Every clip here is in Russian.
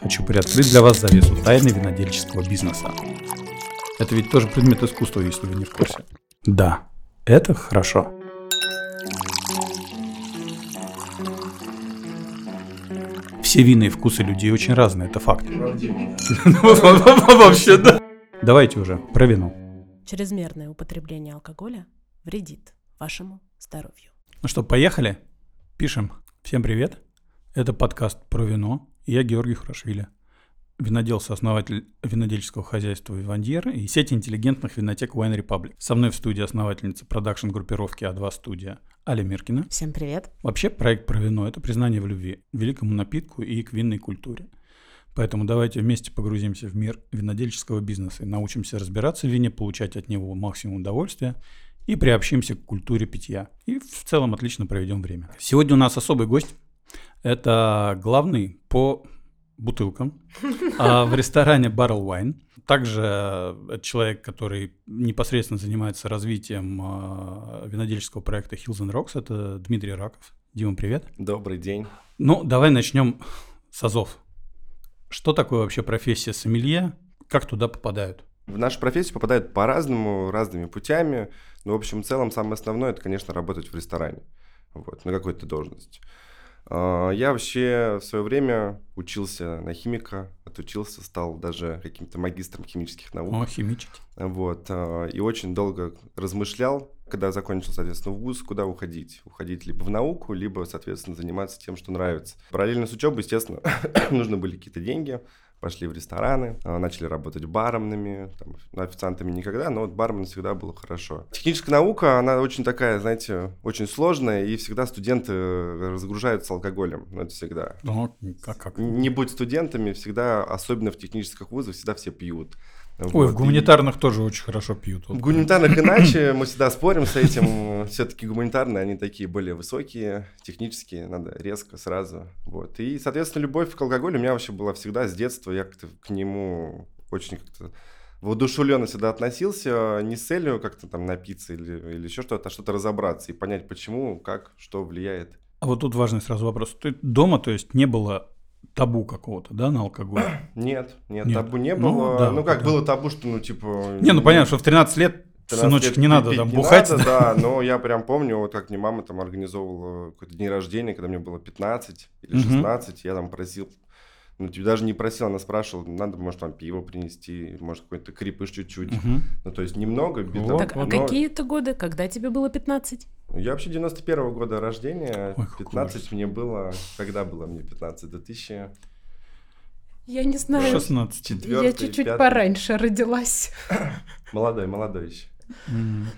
хочу приоткрыть для вас завесу тайны винодельческого бизнеса. Это ведь тоже предмет искусства, если вы не в курсе. Да, это хорошо. Все вины и вкусы людей очень разные, это факт. Вообще, да. Давайте уже про вино. Чрезмерное употребление алкоголя вредит вашему здоровью. Ну что, поехали? Пишем. Всем привет. Это подкаст про вино. Я Георгий Хурашвили. Винодел, сооснователь винодельческого хозяйства «Вивандьер» и сети интеллигентных винотек Wine Republic. Со мной в студии основательница продакшн-группировки А2 студия Аля Миркина. Всем привет. Вообще проект про вино – это признание в любви, великому напитку и к винной культуре. Поэтому давайте вместе погрузимся в мир винодельческого бизнеса и научимся разбираться в вине, получать от него максимум удовольствия и приобщимся к культуре питья. И в целом отлично проведем время. Сегодня у нас особый гость. Это главный по бутылкам а в ресторане Barrel Wine. Также это человек, который непосредственно занимается развитием а, винодельческого проекта Hills and Rocks. Это Дмитрий Раков. Дима, привет. Добрый день. Ну, давай начнем с азов. Что такое вообще профессия сомелье? Как туда попадают? В нашу профессию попадают по-разному, разными путями. Но, в общем, в целом, самое основное, это, конечно, работать в ресторане. Вот, на какой-то должности. А, Я вообще в свое время учился на химика, отучился, стал даже каким-то магистром химических наук. О, химичить. Вот, а, и очень долго размышлял, когда закончил, соответственно, в ВУЗ, куда уходить. Уходить либо в науку, либо, соответственно, заниматься тем, что нравится. Параллельно с учебой, естественно, нужны были какие-то деньги. Пошли в рестораны, а, начали работать барменами, там, официантами никогда, но вот бармен всегда было хорошо. Техническая наука, она очень такая, знаете, очень сложная, и всегда студенты разгружаются алкоголем, ну это всегда. Ну, как, как? Не будь студентами, всегда, особенно в технических вузах, всегда все пьют. Ой, Вот, в и- гуманитарных тоже очень хорошо пьют. в Вот. гуманитарных иначе, мы всегда спорим с этим. Все-таки гуманитарные, они такие более высокие, технические, надо резко, сразу. Вот. И, соответственно, любовь к алкоголю у меня вообще была всегда с детства. Я как-то к нему очень как-то воодушевленно всегда относился, не с целью как-то там напиться или, или еще что-то, а что-то разобраться и понять, почему, как, что влияет. А вот тут важный сразу вопрос. Ты дома, то есть, не было табу какого-то, да, на алкоголь? Нет, нет, Нет. табу не Ну, было. да, Ну, как да. было табу, что, ну, типа... Не, ну понятно, что в 13 лет, 13 сыночек, не надо там не бухать. надо, да, но я прям помню, вот как мне мама там организовывала какой-то день рождения, когда мне было 15 или Мгм. 16, я там просил, ну, тебе даже не просил, она спрашивала, надо, может, там пиво принести, может, какой-то крепыш чуть-чуть. Мгм. Ну, то есть немного, без Вот, Так, а но какие это годы? Когда тебе было 15? Я вообще 91 года рождения, Ой, какой 15 ужас. мне было, когда было мне 15? 2000... Я не знаю. 16. Я Четвёртый, чуть-чуть пораньше родилась. Молодой, молодой еще.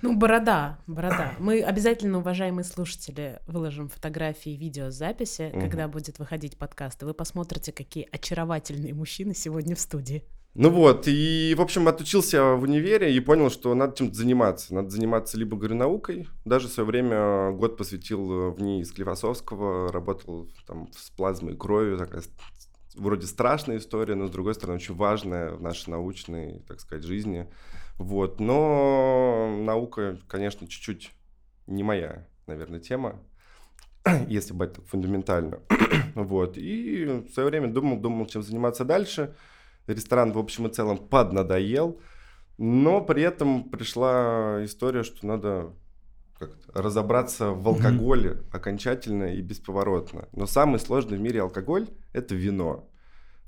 Ну, борода, борода. Мы обязательно, уважаемые слушатели, выложим фотографии и видеозаписи, Мгм. когда будет выходить подкаст, и вы посмотрите, какие очаровательные мужчины сегодня в студии. Ну вот, и, в общем, отучился в универе и понял, что надо чем-то заниматься. Надо заниматься либо, говорю, наукой. Даже в свое время год посвятил э, в ней Склифосовского, работал там с плазмой крови, такая вроде страшная история, но, с другой стороны, очень важная в нашей научной, так сказать, жизни. Вот, но наука, конечно, чуть-чуть не моя, наверное, тема, если брать так фундаментально. вот, и в свое время думал, думал, чем заниматься дальше. Ресторан, в общем и целом, поднадоел. Но при этом пришла история, что надо разобраться в алкоголе окончательно и бесповоротно. Но самый сложный в мире алкоголь – это вино.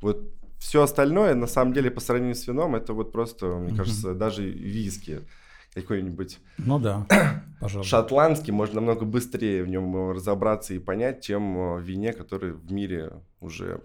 Вот все остальное, на самом деле, по сравнению с вином, это вот просто, мне кажется, даже виски какой-нибудь Ну да, пожалуйста. шотландский, можно намного быстрее в нем разобраться и понять, чем э, в вине, который в мире уже,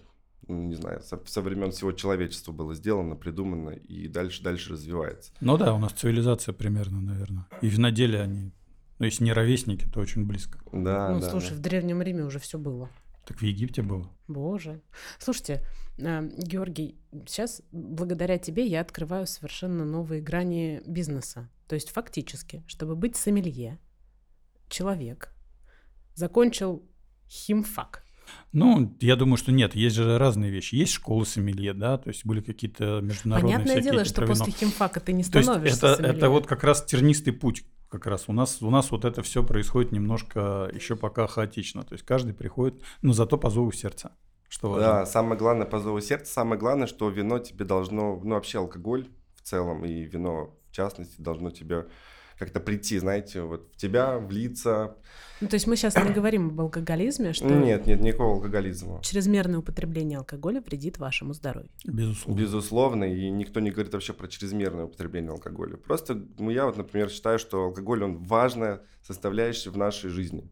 ну, не знаю, со, со времен всего человечества было сделано, придумано и дальше-дальше развивается. Ну да, у нас цивилизация примерно, наверное. И виноделие они, ну если не ровесники, то очень близко. Да, ну, да, слушай, да. в Древнем Риме уже все было. Так в Египте было. Боже. Слушайте, э, Георгий, сейчас благодаря тебе я открываю совершенно новые грани бизнеса. То есть фактически, чтобы быть сомелье, человек закончил химфак. Ну, я думаю, что нет, есть же разные вещи. Есть школы сомелье, да, то есть были какие-то международные Понятное всякие дело, что после химфака ты не То есть становишься это, сомелье. это вот как раз тернистый путь. Как раз у нас, у нас вот это все происходит немножко еще пока хаотично. То есть каждый приходит, но зато по зову сердца. Что важно? Да, самое главное по зову сердца, самое главное, что вино тебе должно, ну вообще алкоголь в целом и вино в частности должно тебе как-то прийти, знаете, вот в тебя, влиться. Ну, то есть мы сейчас не говорим об алкоголизме, что Нет, нет никакого алкоголизма. чрезмерное употребление алкоголя вредит вашему здоровью. Безусловно. Безусловно, и никто не говорит вообще про чрезмерное употребление алкоголя. Просто ну, я вот, например, считаю, что алкоголь, он важная составляющая в нашей жизни.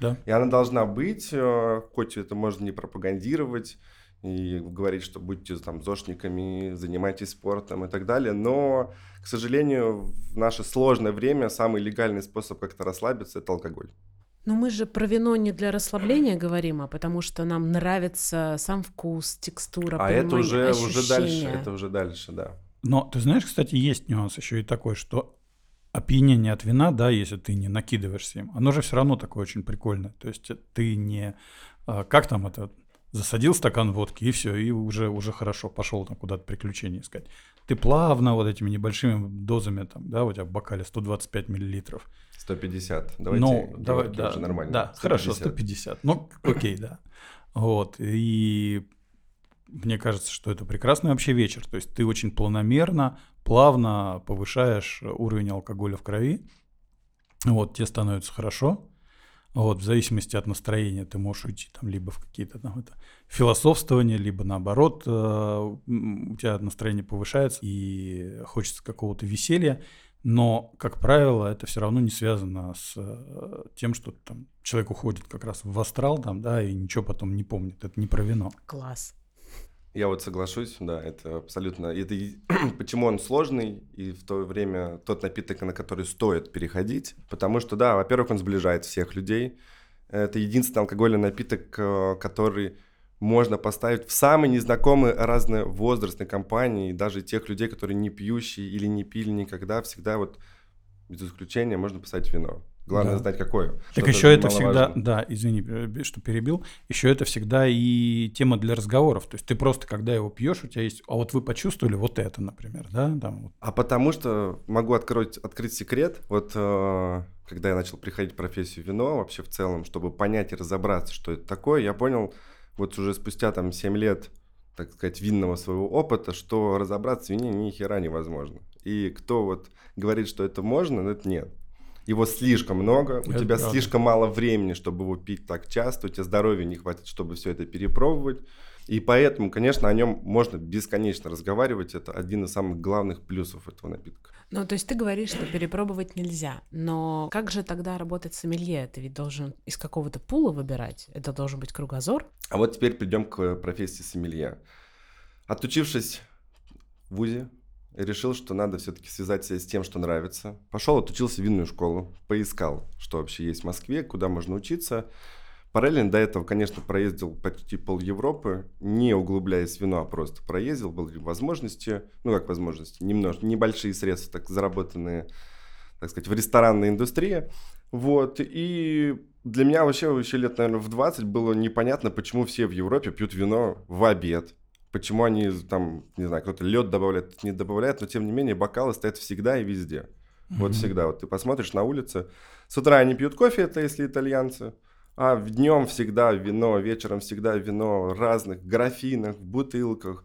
Да. И она должна быть, э, хоть это можно не пропагандировать и говорить, что будьте там зошниками, занимайтесь спортом и так далее, но, к сожалению, в наше сложное время самый легальный способ как-то расслабиться – это алкоголь. Но мы же про вино не для расслабления говорим, а потому что нам нравится сам вкус, текстура, а это уже, уже дальше, ощущения. это уже дальше, да. Но ты знаешь, кстати, есть нюанс еще и такой, что опьянение от вина, да, если ты не накидываешься им, оно же все равно такое очень прикольное. То есть ты не... а, Как там это? Засадил стакан водки, и все, и уже, уже хорошо, пошел там куда-то приключения искать. Ты плавно вот этими небольшими дозами, там, да, у тебя в бокале 125 миллилитров. 150. Давайте, ну, давай, да, уже нормально. Да, хорошо, 150. Ну, окей, да. Вот, и мне кажется, что это прекрасный вообще вечер. То есть ты очень планомерно, плавно повышаешь уровень алкоголя в крови. Вот, тебе становится хорошо. Вот, в зависимости от настроения ты можешь уйти там либо в какие-то там это философствования, либо наоборот э, у тебя настроение повышается и хочется какого-то веселья. Но, как правило, это все равно не связано с э, тем, что там человек уходит как раз в астрал, там, да, и ничего потом не помнит. Это не про вино. Класс. Я вот соглашусь, да, это абсолютно... Это почему он сложный и в то время тот напиток, на который стоит переходить. Потому что, да, во-первых, он сближает всех людей. Это единственный алкогольный напиток, э, который можно поставить в самые незнакомые разные возрастные компании, даже тех людей, которые не пьющие или не пили никогда, всегда вот без исключения можно поставить вино. Главное Да. знать какое. Так Что еще это всегда, да, извини, э, что перебил, еще это всегда и тема для разговоров. То есть ты просто, когда его пьешь, у тебя есть, а вот вы почувствовали вот это, например, да, там вот. А потому что могу открыть, открыть секрет. Вот э, когда я начал приходить в профессию вино, вообще в целом, чтобы понять и разобраться, что это такое, я понял вот уже спустя там 7 лет, так сказать, винного своего опыта, что разобраться в вине ни хера невозможно. И кто вот говорит, что это можно, но это нет. Его слишком много, у Это тебя правда. слишком мало времени, чтобы его пить так часто, у тебя здоровья не хватит, чтобы все это перепробовать. И поэтому, конечно, о нем можно бесконечно разговаривать. Это один из самых главных плюсов этого напитка. Ну, то есть ты говоришь, что перепробовать нельзя. Но как же тогда работать сомелье? Ты ведь должен из какого-то пула выбирать. Это должен быть кругозор. А вот теперь придем к профессии сомелье. Отучившись в ВУЗе, решил, что надо все-таки связать себя с тем, что нравится. Пошел, отучился в винную школу, поискал, что вообще есть в Москве, куда можно учиться. Параллельно до этого, конечно, проездил почти пол Европы, не углубляясь в вино, а просто проездил, были возможности, ну как возможности, немножко, небольшие средства, так заработанные, так сказать, в ресторанной индустрии. Вот, и для меня вообще еще лет, наверное, в 20 было непонятно, почему все в Европе пьют вино в обед. Почему они там, не знаю, кто-то лед добавляет, не добавляет, но тем не менее бокалы стоят всегда и везде. Вот Мгм. всегда. Вот ты посмотришь на улице, с утра они пьют кофе, это если итальянцы, а днем всегда вино, вечером всегда вино в разных графинах, бутылках.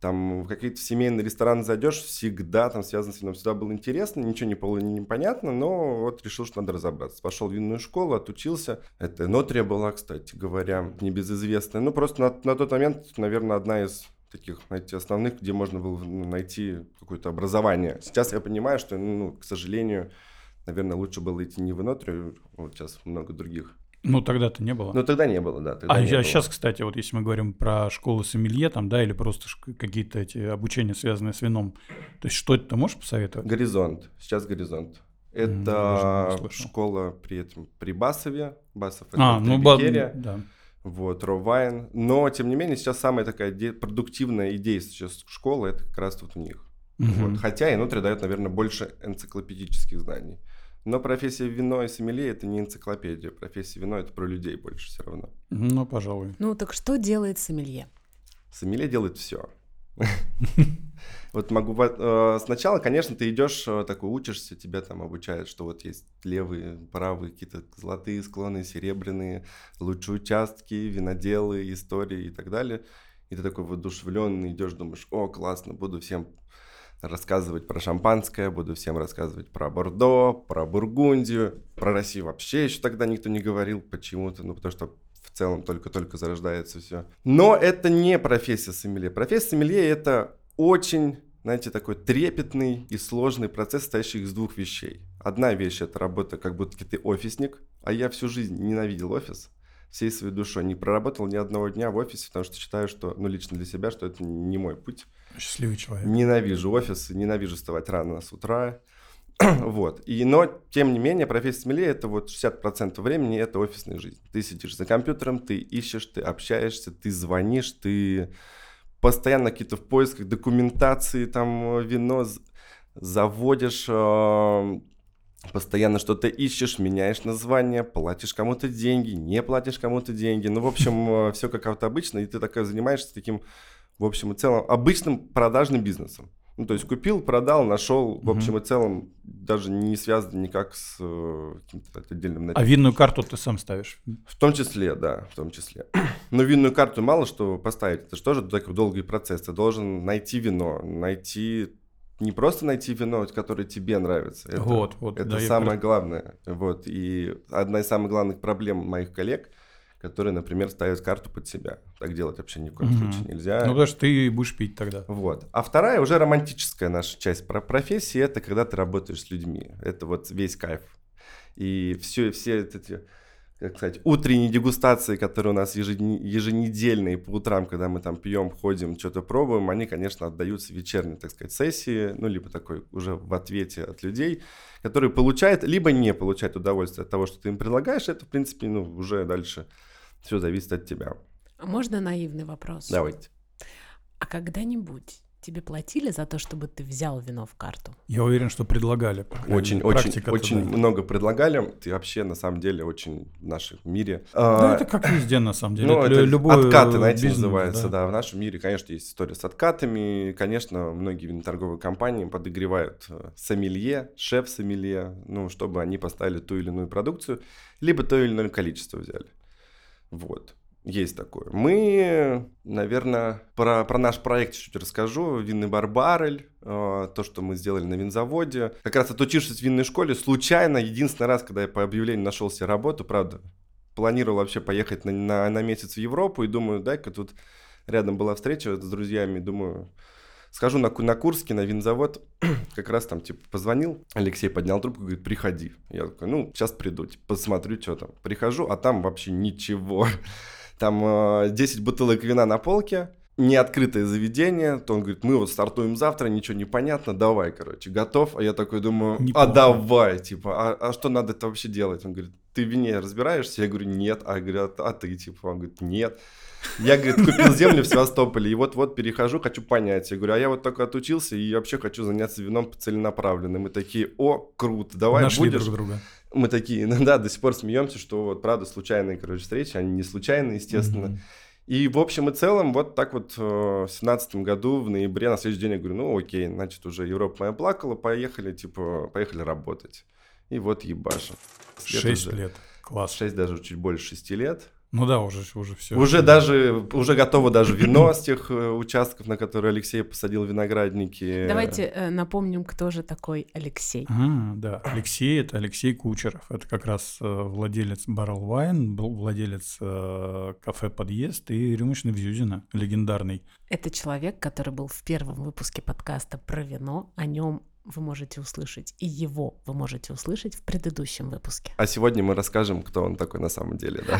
Там в какие-то семейные рестораны зайдешь, всегда там связано с вином. Всегда было интересно, ничего не было непонятно, но вот решил, что надо разобраться. Пошел в винную школу, отучился. Это Нотрия была, кстати говоря, небезызвестная. Ну, просто на, на тот момент, наверное, одна из таких, знаете, основных, где можно было ну, найти какое-то образование. Сейчас я понимаю, что, ну, к сожалению, наверное, лучше было идти не в Нотрию, вот сейчас много других. Ну, тогда-то не было. Но тогда не было, да. А не было. сейчас, кстати, вот если мы говорим про школы сомелье, там, да, или просто какие-то эти обучения, связанные с вином, то есть что это ты можешь посоветовать? Горизонт. Сейчас горизонт. Это школа при этом при Басове. Басов это А, ну, ба- да. Вот, Ровайн. Но, тем не менее, сейчас самая такая де- продуктивная и действующая школа, это как раз вот у них. Мгм. Вот. Хотя и Нутри дает, наверное, больше энциклопедических знаний. Но профессия вино и сомелье – это не энциклопедия. Профессия вино – это про людей больше все равно. Ну, пожалуй. Ну, так что делает сомелье? Сомелье делает все. Вот могу... э, Сначала, конечно, ты идешь, э, такой учишься, тебя там обучают, что вот есть левые, правые, какие-то золотые склоны, серебряные, лучшие участки, виноделы, истории и так далее. И ты такой воодушевленный идешь, думаешь, о, классно, буду всем рассказывать про шампанское, буду всем рассказывать про Бордо, про Бургундию, про Россию вообще еще тогда никто не говорил почему-то, ну потому что в целом только-только зарождается все. Но это не профессия сомелье. Профессия сомелье это очень, знаете, такой трепетный и сложный процесс, состоящий из двух вещей. Одна вещь это работа, как будто ты офисник, а я всю жизнь ненавидел офис всей своей душой. Не проработал ни одного дня в офисе, потому что считаю, что, ну, лично для себя, что это не мой путь. Счастливый человек. Ненавижу офис, ненавижу вставать рано с утра. вот. И, но, тем не менее, профессия смелее это вот 60% времени это офисная жизнь. Ты сидишь за компьютером, ты ищешь, ты общаешься, ты звонишь, ты постоянно какие-то в поисках документации, там вино заводишь, э, постоянно что-то ищешь, меняешь название, платишь кому-то деньги, не платишь кому-то деньги. Ну, в общем, э, все как обычно, и ты такая занимаешься таким в общем и целом, обычным продажным бизнесом. Ну, то есть купил, продал, нашел, в общем и целом, даже не связан никак с э, каким-то отдельным началом. А винную карту ты сам ставишь? В том числе, да, в том числе. Но винную карту мало что поставить, это же тоже такой долгий процесс. Ты должен найти вино, найти не просто найти вино, которое тебе нравится. Это, вот, вот. Это да, самое я... главное. Вот. И одна из самых главных проблем моих коллег – которые, например, ставят карту под себя. Так делать вообще ни в коем угу. случае нельзя. Ну, потому что ты будешь пить тогда. Вот. А вторая, уже романтическая наша часть про профессии, это когда ты работаешь с людьми. Это вот весь кайф. И все, все эти, как сказать, утренние дегустации, которые у нас еженедельные по утрам, когда мы там пьем, ходим, что-то пробуем, они, конечно, отдаются вечерней, так сказать, сессии, ну, либо такой уже в ответе от людей, которые получают, либо не получают удовольствие от того, что ты им предлагаешь, это, в принципе, ну, уже дальше все зависит от тебя. А можно наивный вопрос? Давайте. А когда-нибудь тебе платили за то, чтобы ты взял вино в карту? Я уверен, что предлагали. Очень, очень, очень много предлагали. Ты вообще на самом деле очень в нашем мире. Ну, а, это как везде на самом деле. Ну, это, это любой откаты, знаете, бизнес, называется. Да. да, в нашем мире, конечно, есть история с откатами. Конечно, многие виноторговые компании подогревают э, сомелье, шеф-сомелье, ну, чтобы они поставили ту или иную продукцию, либо то или иное количество взяли. Вот. Есть такое. Мы, наверное, про, про наш проект чуть расскажу. Винный бар Баррель, э, то, что мы сделали на винзаводе. Как раз отучившись в винной школе, случайно, единственный раз, когда я по объявлению нашел себе работу, правда, планировал вообще поехать на, на, на месяц в Европу и думаю, дай-ка тут рядом была встреча с друзьями, думаю, Схожу на, на Курске, на винзавод, как раз там, типа, позвонил, Алексей поднял трубку, говорит, приходи. Я такой, ну, сейчас приду, типа, посмотрю, что там. Прихожу, а там вообще ничего. Там э, 10 бутылок вина на полке, неоткрытое заведение, то он говорит, мы вот стартуем завтра, ничего не понятно, давай, короче, готов? А я такой думаю, а давай, типа, а, а что надо это вообще делать? Он говорит, ты в вине разбираешься? Я говорю, нет. А, говорят, а ты, типа, он говорит, нет. Я, говорит, купил землю в Севастополе, и вот-вот перехожу, хочу понять. Я говорю, а я вот только отучился, и вообще хочу заняться вином целенаправленно. Мы такие, о, круто, давай Нашли будешь. друг друга. Мы такие, ну да, до сих пор смеемся, что вот, правда, случайные, короче, встречи, они не случайные, естественно. Mm-hmm. И в общем и целом, вот так вот э, в семнадцатом году, в ноябре, на следующий день я говорю, ну окей, значит, уже Европа моя плакала, поехали, типа, поехали работать. И вот ебашим. Шесть лет, класс. Шесть, даже чуть больше шести лет. Ну да, уже, уже все. Уже даже, уже готово даже вино с тех э, участков, на которые Алексей посадил виноградники. Давайте э, напомним, кто же такой Алексей. А, да, Алексей — это Алексей Кучеров. Это как раз э, владелец Barrel Wine, был владелец э, кафе «Подъезд» и рюмочный Вьюзина, легендарный. Это человек, который был в первом выпуске подкаста про вино. О нем вы можете услышать, и его вы можете услышать в предыдущем выпуске. А сегодня мы расскажем, кто он такой на самом деле, да?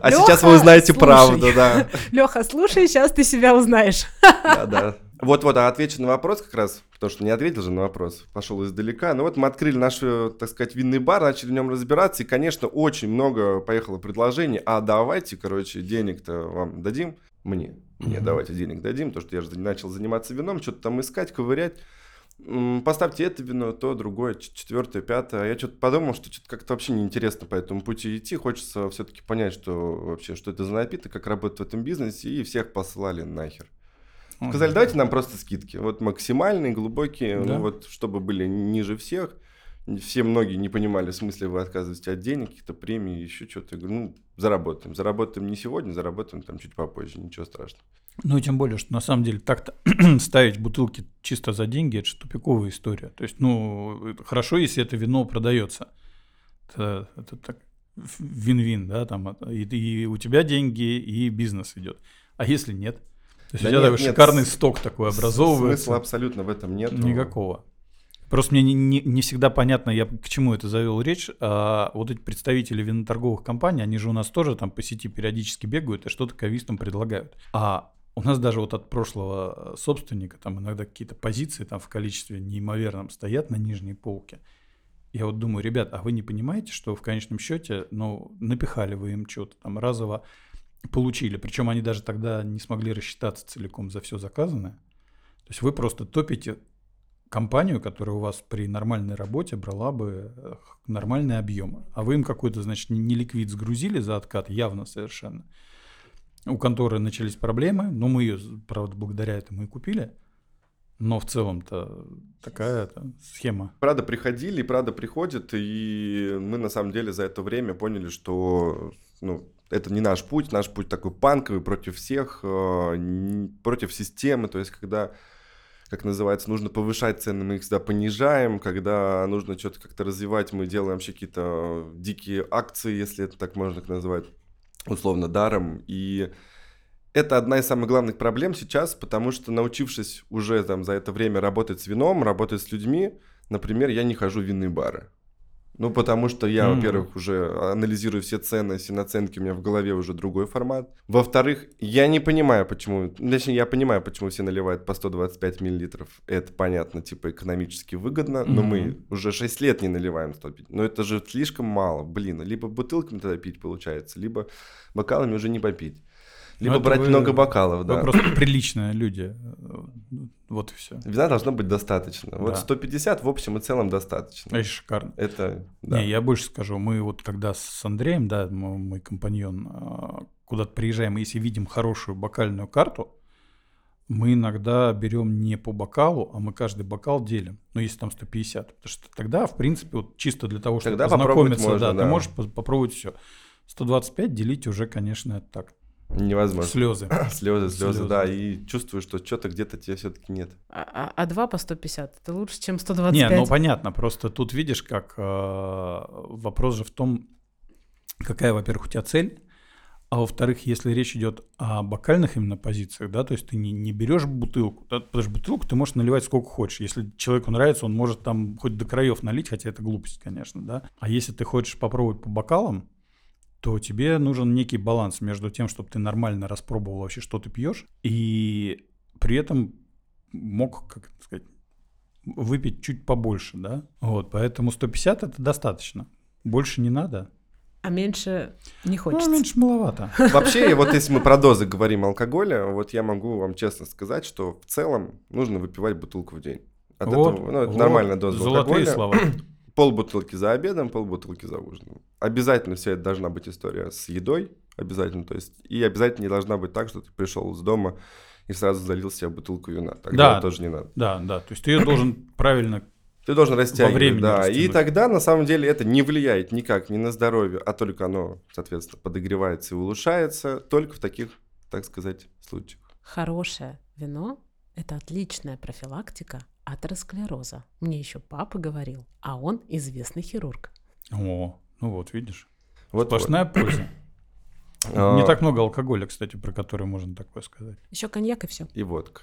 А сейчас вы узнаете правду, да. Леха, слушай, сейчас ты себя узнаешь. Да, да. Вот-вот, а отвечу на вопрос как раз, потому что не ответил же на вопрос, пошел издалека. Ну вот мы открыли наш, так сказать, винный бар, начали в нем разбираться, и, конечно, очень много поехало предложений. А давайте, короче, денег-то вам дадим, мне, мне давайте денег дадим, то что я же начал заниматься вином, что-то там искать, ковырять поставьте это вино, то, другое, четвертое, пятое. Я что-то подумал, что что-то как-то вообще неинтересно по этому пути идти. Хочется все-таки понять, что вообще, что это за напиток, как работает в этом бизнесе, и всех послали нахер. Ну, Сказали, да. давайте нам просто скидки. Вот максимальные, глубокие, Да. ну вот чтобы были ниже всех. Все многие не понимали, в смысле вы отказываете от денег, какие-то премии, еще что-то. Я говорю, ну, заработаем. Заработаем не сегодня, заработаем там чуть попозже, ничего страшного. Ну, и тем более, что на самом деле так-то ставить бутылки чисто за деньги, это же тупиковая история. То есть, ну, хорошо, если это вино продается. Это, это так вин-вин, да, там, это- и, и у тебя деньги, и бизнес идет. А если нет? То есть Да у тебя нет, такой нет, шикарный с- сток такой Смысла образовывается. абсолютно в этом нет. Никакого. Просто мне не, не- не всегда понятно, я к чему это завел речь. А, вот эти представители виноторговых компаний, они же у нас тоже там по сети периодически бегают и что-то кавистам предлагают. А у нас даже вот от прошлого собственника там иногда какие-то позиции там в количестве неимоверном стоят на нижней полке. Я вот думаю, ребят, а вы не понимаете, что в конечном счете, ну, напихали вы им что-то там разово получили. Причем они даже тогда не смогли рассчитаться целиком за все заказанное. То есть вы просто топите компанию, которая у вас при нормальной работе брала бы э, нормальные объемы. А вы им какой-то, значит, не ликвид сгрузили за откат, явно совершенно. У конторы начались проблемы, но мы ее, правда, благодаря этому и купили. Но в целом-то такая это схема. Правда, приходили, и правда приходят, и мы на самом деле за это время поняли, что ну, это не наш путь, наш путь такой панковый против всех, э, против системы, то есть когда, как называется, нужно повышать цены, мы их всегда понижаем, когда нужно что-то как-то развивать, мы делаем вообще какие-то дикие акции, если это так можно их назвать, условно даром, и это одна из самых главных проблем сейчас, потому что научившись уже там за это время работать с вином, работать с людьми, например, я не хожу в винные бары. Ну, потому что я, Мгм. во-первых, уже анализирую все цены, все наценки, у меня в голове уже другой формат. Во-вторых, я не понимаю, почему... Точнее, я понимаю, почему все наливают по 125 миллилитров. Это, понятно, типа, экономически выгодно, но мы Мгм. уже 6 лет не наливаем 105. Но это же слишком мало, блин. Либо бутылками тогда пить получается, либо бокалами уже не попить. Либо Ну, это брать вы- много бокалов, Вы да. просто приличные люди. Вот и все. Вина должно быть достаточно. Вот Да. 150 в общем и целом достаточно. Это шикарно. Это, да. Не, я больше скажу. Мы вот когда с Андреем, да, мой компаньон, а, куда-то приезжаем, если видим хорошую бокальную карту, мы иногда берем не по бокалу, а мы каждый бокал делим. Ну, если там 150. Потому что тогда, в принципе, вот чисто для того, чтобы Тогда познакомиться, можно, да, да. ты можешь по- попробовать все. 125 делить уже, конечно, так. Невозможно. Слезы. Слезы, слезы, Слезы. да. И чувствую, что что-то где-то тебе все-таки нет. А, а- а два по 150 это лучше, чем 125. Не, ну понятно, просто тут видишь, как э, вопрос же в том, какая, во-первых, у тебя цель, а во-вторых, если речь идет о бокальных именно позициях, да, то есть ты не, не берешь бутылку, да, потому что бутылку ты можешь наливать сколько хочешь. Если человеку нравится, он может там хоть до краев налить, хотя это глупость, конечно, да. А если ты хочешь попробовать по бокалам, то тебе нужен некий баланс между тем, чтобы ты нормально распробовал вообще, что ты пьешь, и при этом мог, как сказать, выпить чуть побольше, да? Вот, поэтому 150 это достаточно. Больше не надо. А меньше не хочется. Ну, меньше маловато. Вообще, вот если мы про дозы говорим алкоголя, вот я могу вам честно сказать, что в целом нужно выпивать бутылку в день. От Вот, этого, ну, это вот, нормальная доза Золотые алкоголя. слова. Полбутылки за обедом, полбутылки за ужином. Обязательно вся это должна быть история с едой, обязательно. То есть, и обязательно не должна быть так, что ты пришел из дома и сразу залил себе бутылку вина. Тогда Да. тоже не надо. Да, да. То есть ты ее должен правильно... Ты должен растягивать, времени да. И растянуть. тогда, на самом деле, это не влияет никак ни на здоровье, а только оно, соответственно, подогревается и улучшается только в таких, так сказать, случаях. Хорошее вино – это отличная профилактика атеросклероза. Мне еще папа говорил, а он известный хирург. О, ну вот, видишь. Вот, Сплошная польза. вот. А, Не так много алкоголя, кстати, про который можно такое сказать. Еще коньяк и все. И водка.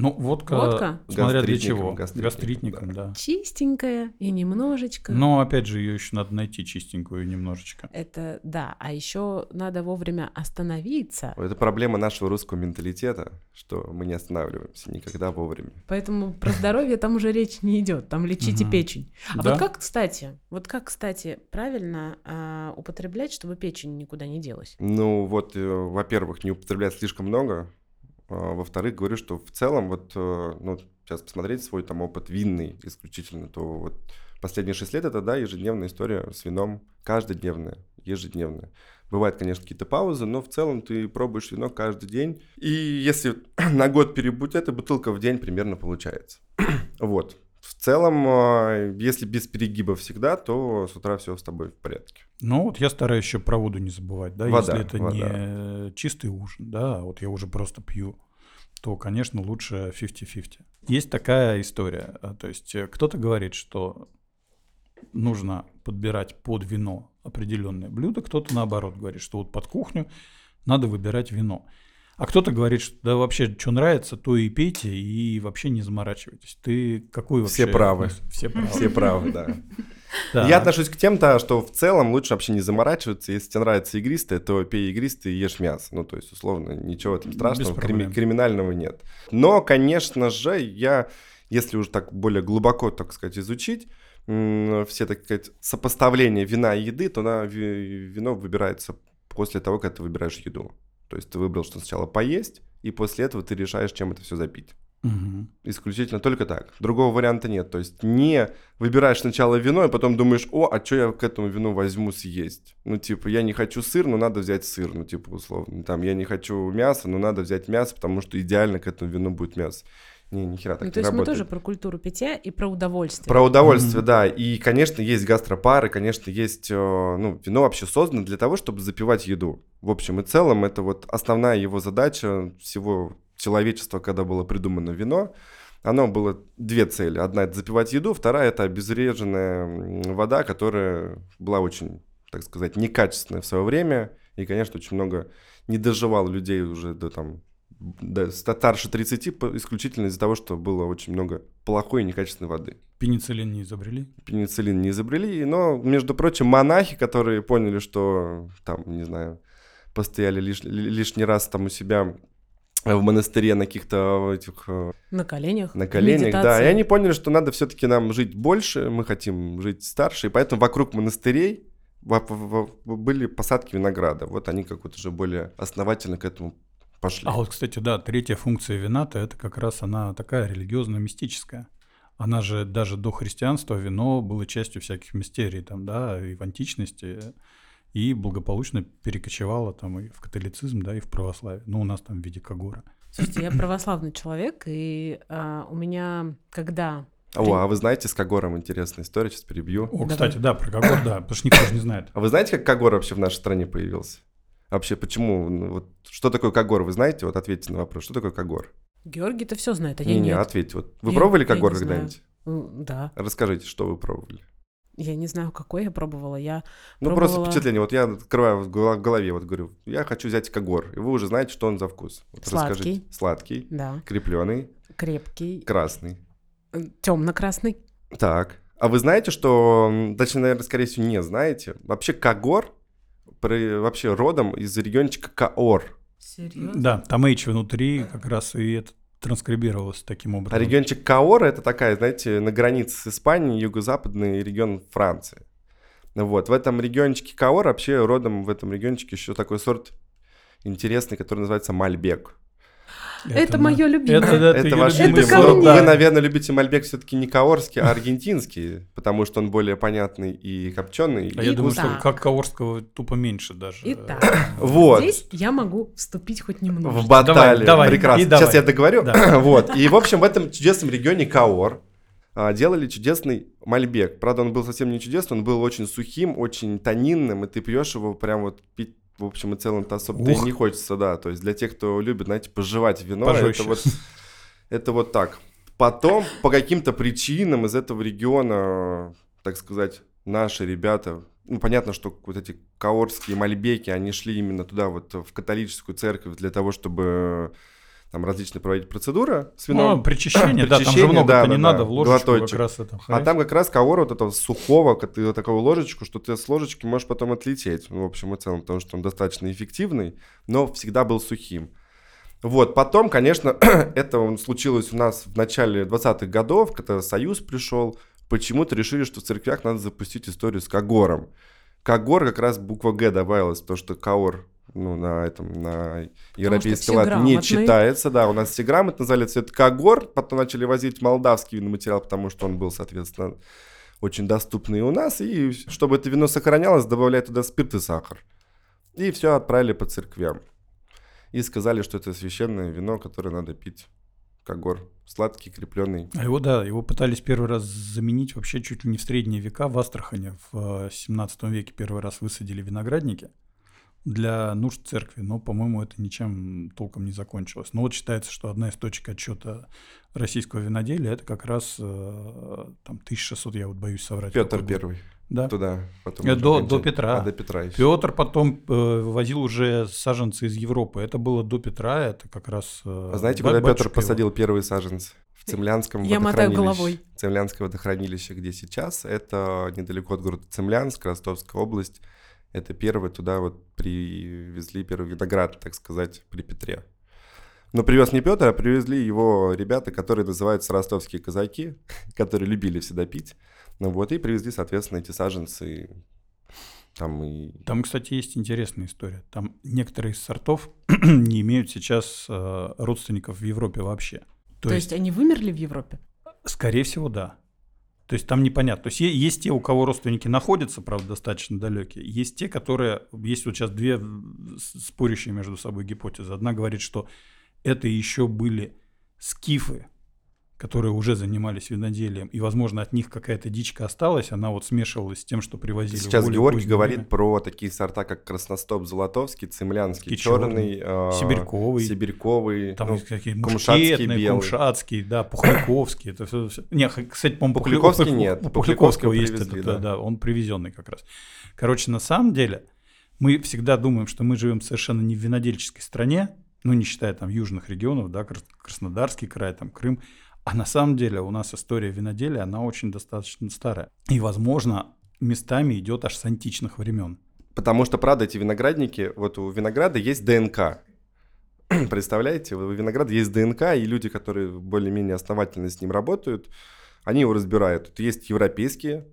Ну, водка, Водка? смотря для чего. гастритником, Гастритником, да. Чистенькая и немножечко. Но, опять же, ее еще надо найти чистенькую немножечко. Это да, а еще надо вовремя остановиться. Это проблема нашего русского менталитета, что мы не останавливаемся никогда вовремя. Поэтому про здоровье там уже речь не идет, там лечите печень. А Да. вот как, кстати, вот как, кстати, правильно а, употреблять, чтобы печень никуда не делась? Ну, вот, э, во-первых, не употреблять слишком много. А, Во-вторых, говорю, что в целом, вот, э, ну, сейчас посмотреть свой там опыт винный исключительно, то вот последние 6 лет это, да, ежедневная история с вином, каждодневная, ежедневная. Бывают, конечно, какие-то паузы, но в целом ты пробуешь вино каждый день. И если на год перебудь, эта бутылка в день примерно получается. вот. В целом, а, если без перегиба всегда, то с утра все с тобой в порядке. Ну, вот я стараюсь еще про воду не забывать, да, Вода, если это вода. не чистый ужин, да, а вот я уже просто пью, то, конечно, лучше 50-50. Есть такая история, а, то есть э, кто-то говорит, что нужно подбирать под вино определенное блюдо, кто-то наоборот говорит, что вот под кухню надо выбирать вино. А кто-то говорит, что да вообще, что нравится, то и пейте, и вообще не заморачивайтесь. Ты какой вообще? Все правы. Все правы. Все правы, да. Да. Я отношусь к тем-то, что в целом лучше вообще не заморачиваться. Если тебе нравится игристое, то пей игристое и ешь мясо. Ну, то есть, условно, ничего в этом страшного, крими- криминального нет. Но, конечно же, я, если уже так более глубоко, так сказать, изучить, все, так сказать, сопоставления вина и еды, то на ви- вино выбирается после того, как ты выбираешь еду. То есть ты выбрал, что сначала поесть, и после этого ты решаешь, чем это все запить. Мгм. Исключительно только так. Другого варианта нет. То есть не выбираешь сначала вино, и потом думаешь, о, а что я к этому вину возьму съесть? Ну, типа, я не хочу сыр, но надо взять сыр, ну, типа, условно. Там, я не хочу мясо, но надо взять мясо, потому что идеально к этому вину будет мясо. Не, ни хера так Ну, не то есть мы работает. тоже про культуру питья и про удовольствие. Про удовольствие, Мгм. да. И, конечно, есть гастропары, конечно, есть... э, Ну, вино вообще создано для того, чтобы запивать еду. В общем и целом, это вот основная его задача всего человечества, когда было придумано вино. Оно было две цели. Одна — это запивать еду, вторая — это обезвреженная вода, которая была очень, так сказать, некачественная в свое время. И, конечно, очень много не доживало людей уже до там до старше 30 по- исключительно из-за того, что было очень много плохой и некачественной воды Пенициллин не изобрели? пенициллин не изобрели, но, между прочим, монахи, которые поняли, что там, не знаю, постояли лиш- ли- лишний раз там у себя в монастыре на каких-то этих э, На коленях. на коленях, да, и медитации. они поняли, что надо все-таки нам жить больше, мы хотим жить старше, и поэтому вокруг монастырей были посадки винограда. Вот они как вот уже более основательно к этому пошли. А вот, кстати, да, третья функция вина-то это как раз она такая религиозно-мистическая. Она же даже до христианства вино было частью всяких мистерий, там, да, и в античности, и благополучно перекочевало там и в католицизм, да, и в православие. Ну, у нас там в виде когора. Слушайте, я православный человек, и а, у меня, когда... О, а вы знаете, с Кагором интересная история, сейчас перебью. О, Давай. кстати, да, про когор, да, потому что никто же не знает. А вы знаете, как Кагор вообще в нашей стране появился? Вообще, почему? Ну, вот, что такое Кагор? Вы знаете? Вот ответьте на вопрос. Что такое Кагор? Георгий-то все знает, а я Не-не, нет. ответьте. Вот вы Я- пробовали не знаю. когда-нибудь? Да. Расскажите, что вы пробовали. Я не знаю, какой я пробовала. Я Ну, просто впечатление. Вот я открываю в голове, вот говорю, я хочу взять Кагор. И вы уже знаете, что он за вкус. Вот Сладкий. Расскажите. Сладкий, да, крепленый, крепкий, красный. темно-красный. Так. А вы знаете, что... Точнее, наверное, скорее всего, не знаете. Вообще Кагор при- вообще родом из региончика Каор. Серьезно? Да, там H внутри как раз и это транскрибировалось таким А образом. региончик Каора это такая, знаете, на границе с Испанией, юго-западный регион Франции. Вот, в этом региончике Каора вообще родом в этом региончике еще такой сорт интересный, который называется Мальбек. Это, мое любимое. Это, да, это её ваш любимый Это да. Вы, наверное, любите Мальбек все-таки не каорский, а аргентинский, потому что он более понятный и копченый. А я думаю, что как Каорского тупо меньше даже. Итак, Вот. здесь я могу вступить хоть немного. В баталии. давай, Прекрасно. и давай. Сейчас я договорю. Да. вот. И, в общем, в этом чудесном регионе Каор а, делали чудесный мальбек. Правда, он был совсем не чудесный, он был очень сухим, очень тонинным, и ты пьешь его прям вот пить в общем и целом-то особо-то и не хочется, да. То есть для тех, кто любит, знаете, пожевать вино, Пожестче. это вот, это вот так. Потом по каким-то причинам из этого региона, так сказать, наши ребята, ну, понятно, что вот эти каорские мальбеки, они шли именно туда, вот в католическую церковь для того, чтобы там различные проводить процедуры с вином. Ну, причащение, да, там же Причащение, много да, не да, надо да, в ложечку глоточек. как раз это. А там как раз каор вот этого сухого, ты такую ложечку, что ты с ложечки можешь потом отлететь, ну, в общем и целом, потому что он достаточно эффективный, но всегда был сухим. Вот, потом, конечно, это случилось у нас в начале 20-х годов, когда Союз пришел, почему-то решили, что в церквях надо запустить историю с Кагором. Кагор как раз буква Г добавилась, то что Каор ну, на этом, на европейский лад не читается, да, у нас все грамотно называли это Кагор, потом начали возить молдавский винный материал, потому что он был, соответственно, очень доступны и у нас, и чтобы это вино сохранялось, добавляют туда спирт и сахар. И все отправили по церквям. И сказали, что это священное вино, которое надо пить, как гор. Сладкий, крепленный. А его, да, его пытались первый раз заменить вообще чуть ли не в средние века в Астрахане. В 17 веке первый раз высадили виноградники для нужд церкви, но, по-моему, это ничем толком не закончилось. Но вот считается, что одна из точек отчета российского виноделия это как раз э, там 1600, я вот боюсь соврать. Петр Первый. Да. Туда. Потом Э, до, до Петра. А, до Петра еще. Петр потом э, вывозил уже саженцы из Европы. Это было до Петра, это как раз... э, А знаете, куда батюшка Петр его. посадил первые саженцы? В Цемлянском Я мотаю водохранилище. головой. Цемлянское водохранилище, где сейчас, это недалеко от города Цемлянск, Ростовская область. Это первый туда вот привезли первый виноград, так сказать, при Петре. Но привез не Петр, а привезли его ребята, которые называются ростовские казаки, которые любили всегда пить. Ну вот, и привезли, соответственно, эти саженцы. Там и... Там, кстати, есть интересная история. Там некоторые из сортов не имеют сейчас э, родственников в Европе вообще. То, есть... они вымерли в Европе? Скорее всего, да. То есть там непонятно. То есть есть те, у кого родственники находятся, правда, достаточно далекие. Есть те, которые... Есть вот сейчас две с- спорящие между собой гипотезы. Одна говорит, что это еще были скифы, которые уже занимались виноделием, и, возможно, от них какая-то дичка осталась, она вот смешивалась с тем, что привозили. Сейчас Георгий говорит время. про такие сорта, как красностоп золотовский, цемлянский, И черный, э, Сибирьковый. сибирьковый, Там ну, какие мушкетные, белый. кумшатский, да, пухляковский, это все, Не, х- кстати, по-моему, Пухля- Пухляковский Пух- нет, У Пухляковского Пухляковского есть привезли, этот, да. да, он привезенный как раз. Короче, на самом деле, мы всегда думаем, что мы живем совершенно не в винодельческой стране, ну, не считая там южных регионов, да, Крас- Краснодарский край, там, Крым, а на самом деле у нас история виноделия, она очень достаточно старая. И, возможно, местами идет аж с античных времен. Потому что, правда, эти виноградники, вот у винограда есть ДНК. Представляете, у винограда есть ДНК, и люди, которые более-менее основательно с ним работают, они его разбирают. Тут есть европейские,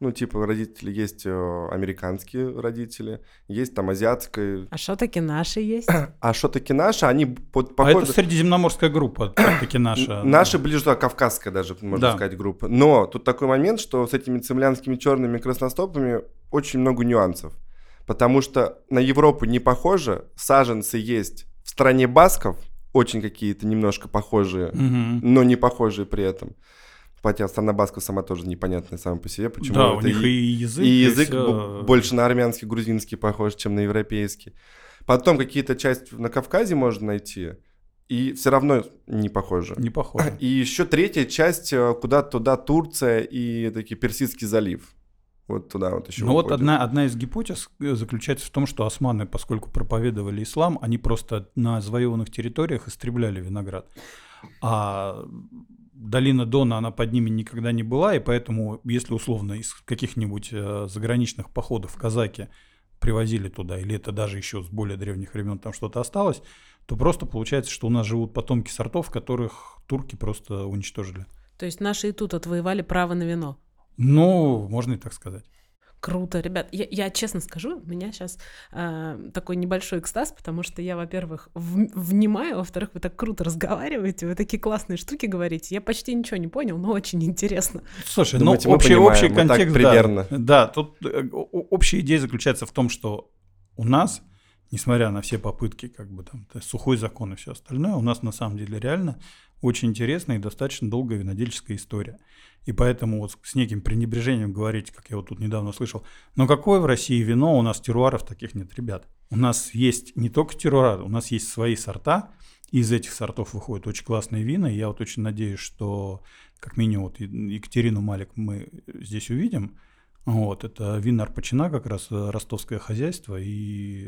ну, типа родители, есть э, американские родители, есть там азиатская. А что таки наши есть? А что таки наши, они под А походу... это средиземноморская группа, таки наша. Наши ближе туда, кавказская даже, можно Да. сказать, группа. Но тут такой момент, что с этими цемлянскими черными красностопами очень много нюансов. Потому что на Европу не похоже, саженцы есть в стране басков, очень какие-то немножко похожие, Мгм. но не похожие при этом. Хотя страна басков сама тоже непонятная сама по себе, почему да, у это них и- и язык, и язык всё. б- больше на армянский, грузинский похож, чем на европейский. Потом какие-то части на Кавказе можно найти, и все равно не похоже. не похоже. И еще третья часть куда-то туда Турция и таки Персидский залив. Вот туда вот еще. Ну вот одна, одна из гипотез заключается в том, что османы, поскольку проповедовали ислам, они просто на завоеванных территориях истребляли виноград. А долина Дона, она под ними никогда не была, и поэтому, если условно из каких-нибудь э, заграничных походов казаки привозили туда, или это даже еще с более древних времен там что-то осталось, то просто получается, что у нас живут потомки сортов, которых турки просто уничтожили. То есть наши и тут отвоевали право на вино. Ну, можно и так сказать. Круто, ребят. Я, я честно скажу, у меня сейчас такой небольшой экстаз, потому что я, во-первых, в- внимаю, во-вторых, вы так круто разговариваете, вы такие классные штуки говорите. Я почти ничего не понял, но очень интересно. Слушай, Думаете, ну общий, понимаем, общий так контекст, да. примерно. Да, тут э, общая идея заключается в том, что у нас, несмотря на все попытки, как бы там сухой закон и все остальное, у нас на самом деле реально очень интересная и достаточно долгая винодельческая история. И поэтому вот с неким пренебрежением говорить, как я вот тут недавно слышал, ну какое в России вино, у нас теруаров таких нет, ребят. У нас есть не только теруары, у нас есть свои сорта, и из этих сортов выходят очень классные вина, и я вот очень надеюсь, что как минимум вот Екатерину Малик мы здесь увидим. Вот, это вина Арпачина, как раз э, ростовское хозяйство, и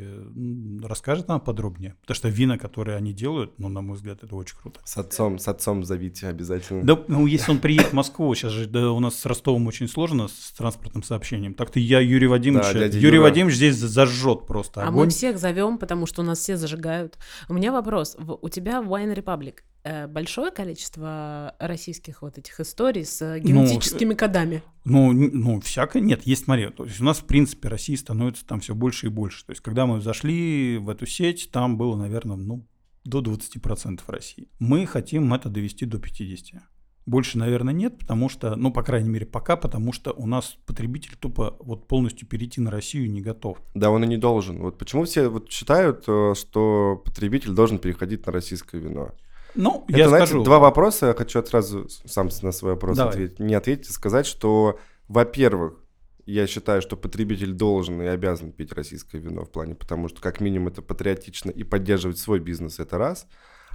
расскажет она подробнее. Потому что вина, которые они делают, ну, на мой взгляд, это очень круто. С отцом, с отцом зовите обязательно. Да, ну, если он приедет в Москву, сейчас же да, у нас с Ростовом очень сложно с транспортным сообщением. Так-то я Юрий Вадимович, Да, Юрий Юра. Вадимович здесь зажжет просто А мы огонь. всех зовем, потому что у нас все зажигают. У меня вопрос. У тебя Wine Republic большое количество российских вот этих историй с э, генетическими кодами? Ну, ну, всякое нет. Есть, смотри, то есть у нас, в принципе, России становится там все больше и больше. То есть, когда мы зашли в эту сеть, там было, наверное, ну, до 20% России. Мы хотим это довести до 50%. Больше, наверное, нет, потому что, ну, по крайней мере, пока, потому что у нас потребитель тупо вот полностью перейти на Россию не готов. Да, он и не должен. Вот почему все вот считают, э, что потребитель должен переходить на российское вино? Ну, Это, я знаете, скажу. два вопроса. Я хочу сразу сам на свой вопрос Давай. ответить. Не ответить, сказать, что, во-первых, я считаю, что потребитель должен и обязан пить российское вино в плане, потому что как минимум это патриотично и поддерживать свой бизнес, это раз.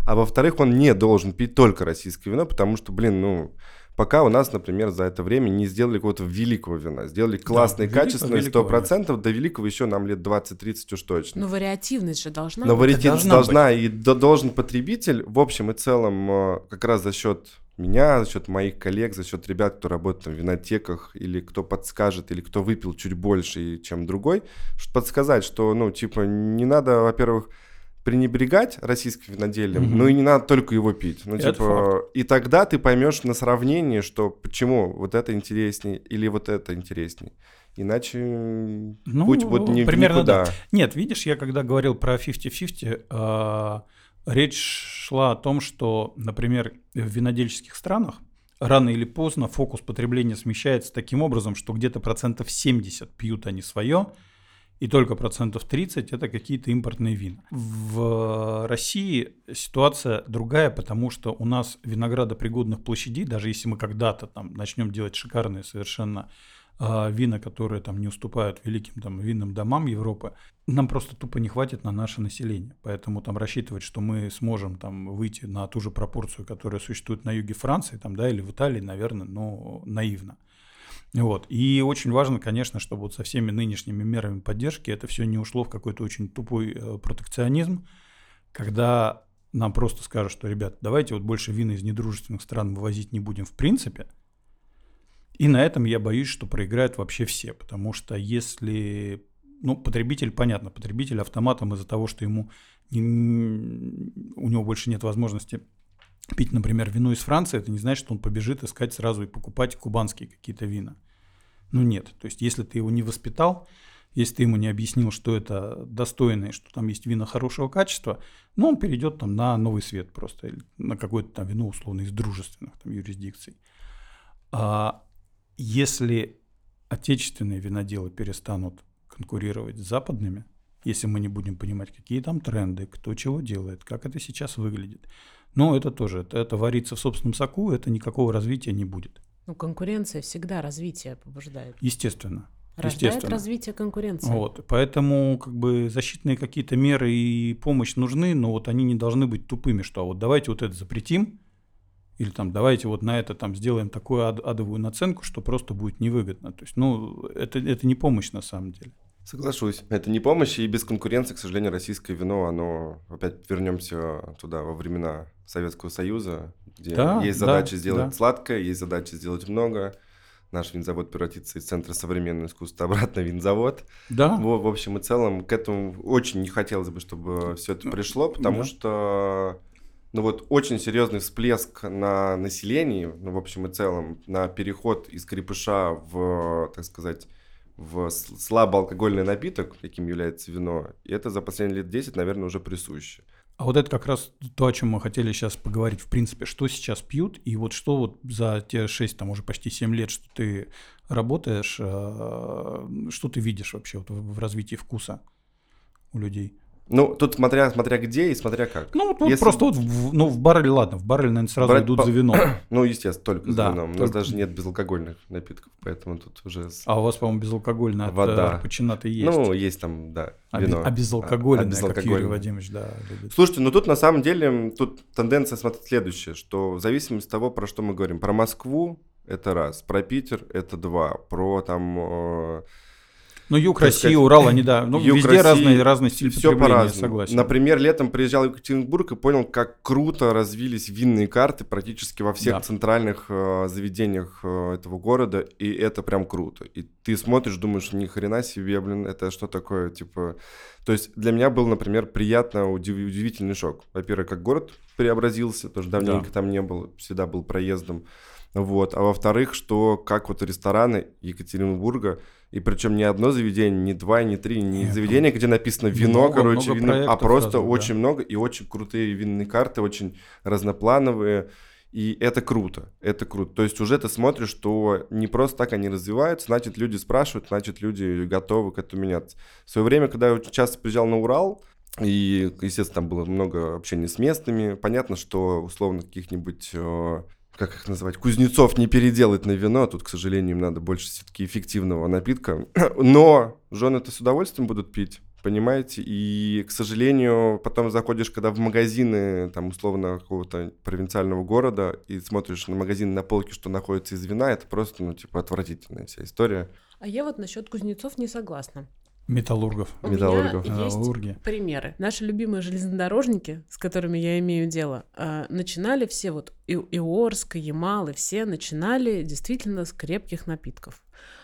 А во-вторых, он не должен пить только российское вино, потому что, блин, ну, пока у нас, например, за это время не сделали какого-то великого вина. Сделали классное, великого, качественное, великого, 100%, до великого еще нам лет 20-30 уж точно. Ну, вариативность же должна Но быть. вариативность должна должна, и до- должен потребитель, в общем и целом, э, как раз за счет меня, за счет моих коллег, за счет ребят, кто работает там в винотеках, или кто подскажет, или кто выпил чуть больше, чем другой, подсказать, что, ну, типа, не надо, во-первых, пренебрегать российским виноделием, Мгм. ну и не надо только его пить. Ну, Это типа, и тогда ты поймешь на сравнении, что почему вот это интереснее или вот это интереснее. Иначе Ну, путь вот не, примерно никуда. Нет, видишь, я когда говорил про 50-50, а, речь шла о том, что, например, в винодельческих странах рано или поздно фокус потребления смещается таким образом, что где-то процентов 70 пьют они свое, и только процентов 30 это какие-то импортные вина. В России ситуация другая, потому что у нас виноградопригодных площадей, даже если мы когда-то там начнем делать шикарные совершенно а, вина, которые там не уступают великим там винным домам Европы, нам просто тупо не хватит на наше население. Поэтому там рассчитывать, что мы сможем там выйти на ту же пропорцию, которая существует на юге Франции, там, да, или в Италии, наверное, ну, наивно. Вот. И очень важно, конечно, чтобы вот со всеми нынешними мерами поддержки это все не ушло в какой-то очень тупой э, протекционизм, когда нам просто скажут, что, ребят, давайте вот больше вина из недружественных стран вывозить не будем в принципе. И на этом я боюсь, что проиграют вообще все, потому что если, ну, потребитель, понятно, потребитель автоматом из-за того, что ему у него больше нет возможности пить, например, вино из Франции, это не значит, что он побежит искать сразу и покупать кубанские какие-то вина. Ну нет, то есть если ты его не воспитал, если ты ему не объяснил, что это достойно и что там есть вина хорошего качества, ну он перейдет там на новый свет просто, или на какое-то там вино условно из дружественных там юрисдикций. А если отечественные виноделы перестанут конкурировать с западными, если мы не будем понимать, какие там тренды, кто чего делает, как это сейчас выглядит, ну это тоже, это, это варится в собственном соку, это никакого развития не будет. Ну, конкуренция всегда развитие побуждает. Естественно. Рождает развитие конкуренции. Вот, поэтому как бы защитные какие-то меры и помощь нужны, но вот они не должны быть тупыми, что а вот давайте вот это запретим, или там давайте вот на это там сделаем такую ад- адовую наценку, что просто будет невыгодно. То есть, ну, это, это не помощь на самом деле. Соглашусь. Это не помощь, и без конкуренции, к сожалению, российское вино, оно опять вернемся туда во времена Советского Союза, где Да, есть да, задача сделать да. сладкое, есть задача сделать много. Наш винзавод превратится из центра современного искусства обратно в винзавод. Да, В, в общем и целом, к этому очень не хотелось бы, чтобы все это пришло, потому да. что ну вот очень серьезный всплеск на населении, ну, в общем и целом, на переход из крепыша в, так сказать, в слабоалкогольный напиток, каким является вино, и это за последние лет 10, наверное, уже присуще. А вот это как раз то, о чем мы хотели сейчас поговорить. В принципе, что сейчас пьют, и вот что вот за те 6, там уже почти 7 лет, что ты работаешь, э, что ты видишь вообще вот в развитии вкуса у людей? Ну, тут смотря, смотря где и смотря как. Ну, вот, вот Если- просто вот, в, ну, в барреле, ладно, в барреле, наверное, сразу Брать идут по- за вином. Ну, естественно, только Да, вином. У нас только- даже нет безалкогольных напитков, поэтому тут уже... А у вас, по-моему, безалкогольное от Вода. Арпачината есть. Ну, есть там, да, а, вино. а безалкогольное, А, а как Юрий безалкогольное. Вадимович, да, любит. Слушайте, ну тут на самом деле, тут тенденция смотреть следующая, что в зависимости от того, про что мы говорим. Про Москву это раз, про Питер это два, про там... Ну, юг России, сказать, Урал, они, да, ну, юг везде России, разный, разный стиль все по-разному. согласен. Например, летом приезжал в Екатеринбург и понял, как круто развились винные карты практически во всех Да. центральных э, заведениях э, этого города, и это прям круто. И ты смотришь, думаешь, ни хрена себе, блин, это что такое, типа... То есть для меня был, например, приятно удив- удивительный шок. Во-первых, как город преобразился, потому что давненько Да. там не был, всегда был проездом. Вот. А во-вторых, что как вот рестораны Екатеринбурга, и причем не одно заведение, не два, не три, не Нет, заведение, где написано вино, много, короче, много вино, а просто да. очень много и очень крутые винные карты, очень разноплановые. И это круто, это круто. То есть уже ты смотришь, что не просто так они развиваются, значит, люди спрашивают, значит, люди готовы к этому меняться. В свое время, когда я часто приезжал на Урал, и, естественно, там было много общения с местными, понятно, что условно каких-нибудь э, как их называть, кузнецов не переделать на вино, тут, к сожалению, им надо больше все-таки эффективного напитка, но жены это с удовольствием будут пить, понимаете, и, к сожалению, потом заходишь, когда в магазины, там, условно, какого-то провинциального города, и смотришь на магазин на полке, что находится из вина, это просто, ну, типа, отвратительная вся история. А я вот насчет кузнецов не согласна. Металлургов. У Металлургов. меня есть Металлурги. примеры. Наши любимые железнодорожники, с которыми я имею дело, а, начинали все вот и, и Орск, и Ямал, и все начинали действительно с крепких напитков.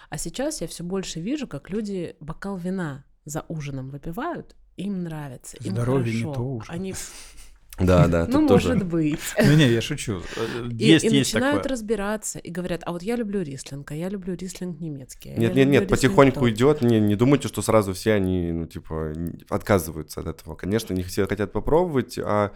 А сейчас я все больше вижу, как люди бокал вина за ужином выпивают, им нравится, им Здоровье не хорошо. то уж. Они, Да, да, ну, тоже. может быть. Ну не, я шучу. И, Есть, и есть начинают такое. разбираться и говорят, а вот я люблю рислинг, а я люблю рислинг немецкий. а Нет, нет, нет, потихоньку тот». идет. Не, не думайте, что сразу все они, ну, типа, отказываются от этого. Конечно, не все хотят попробовать, а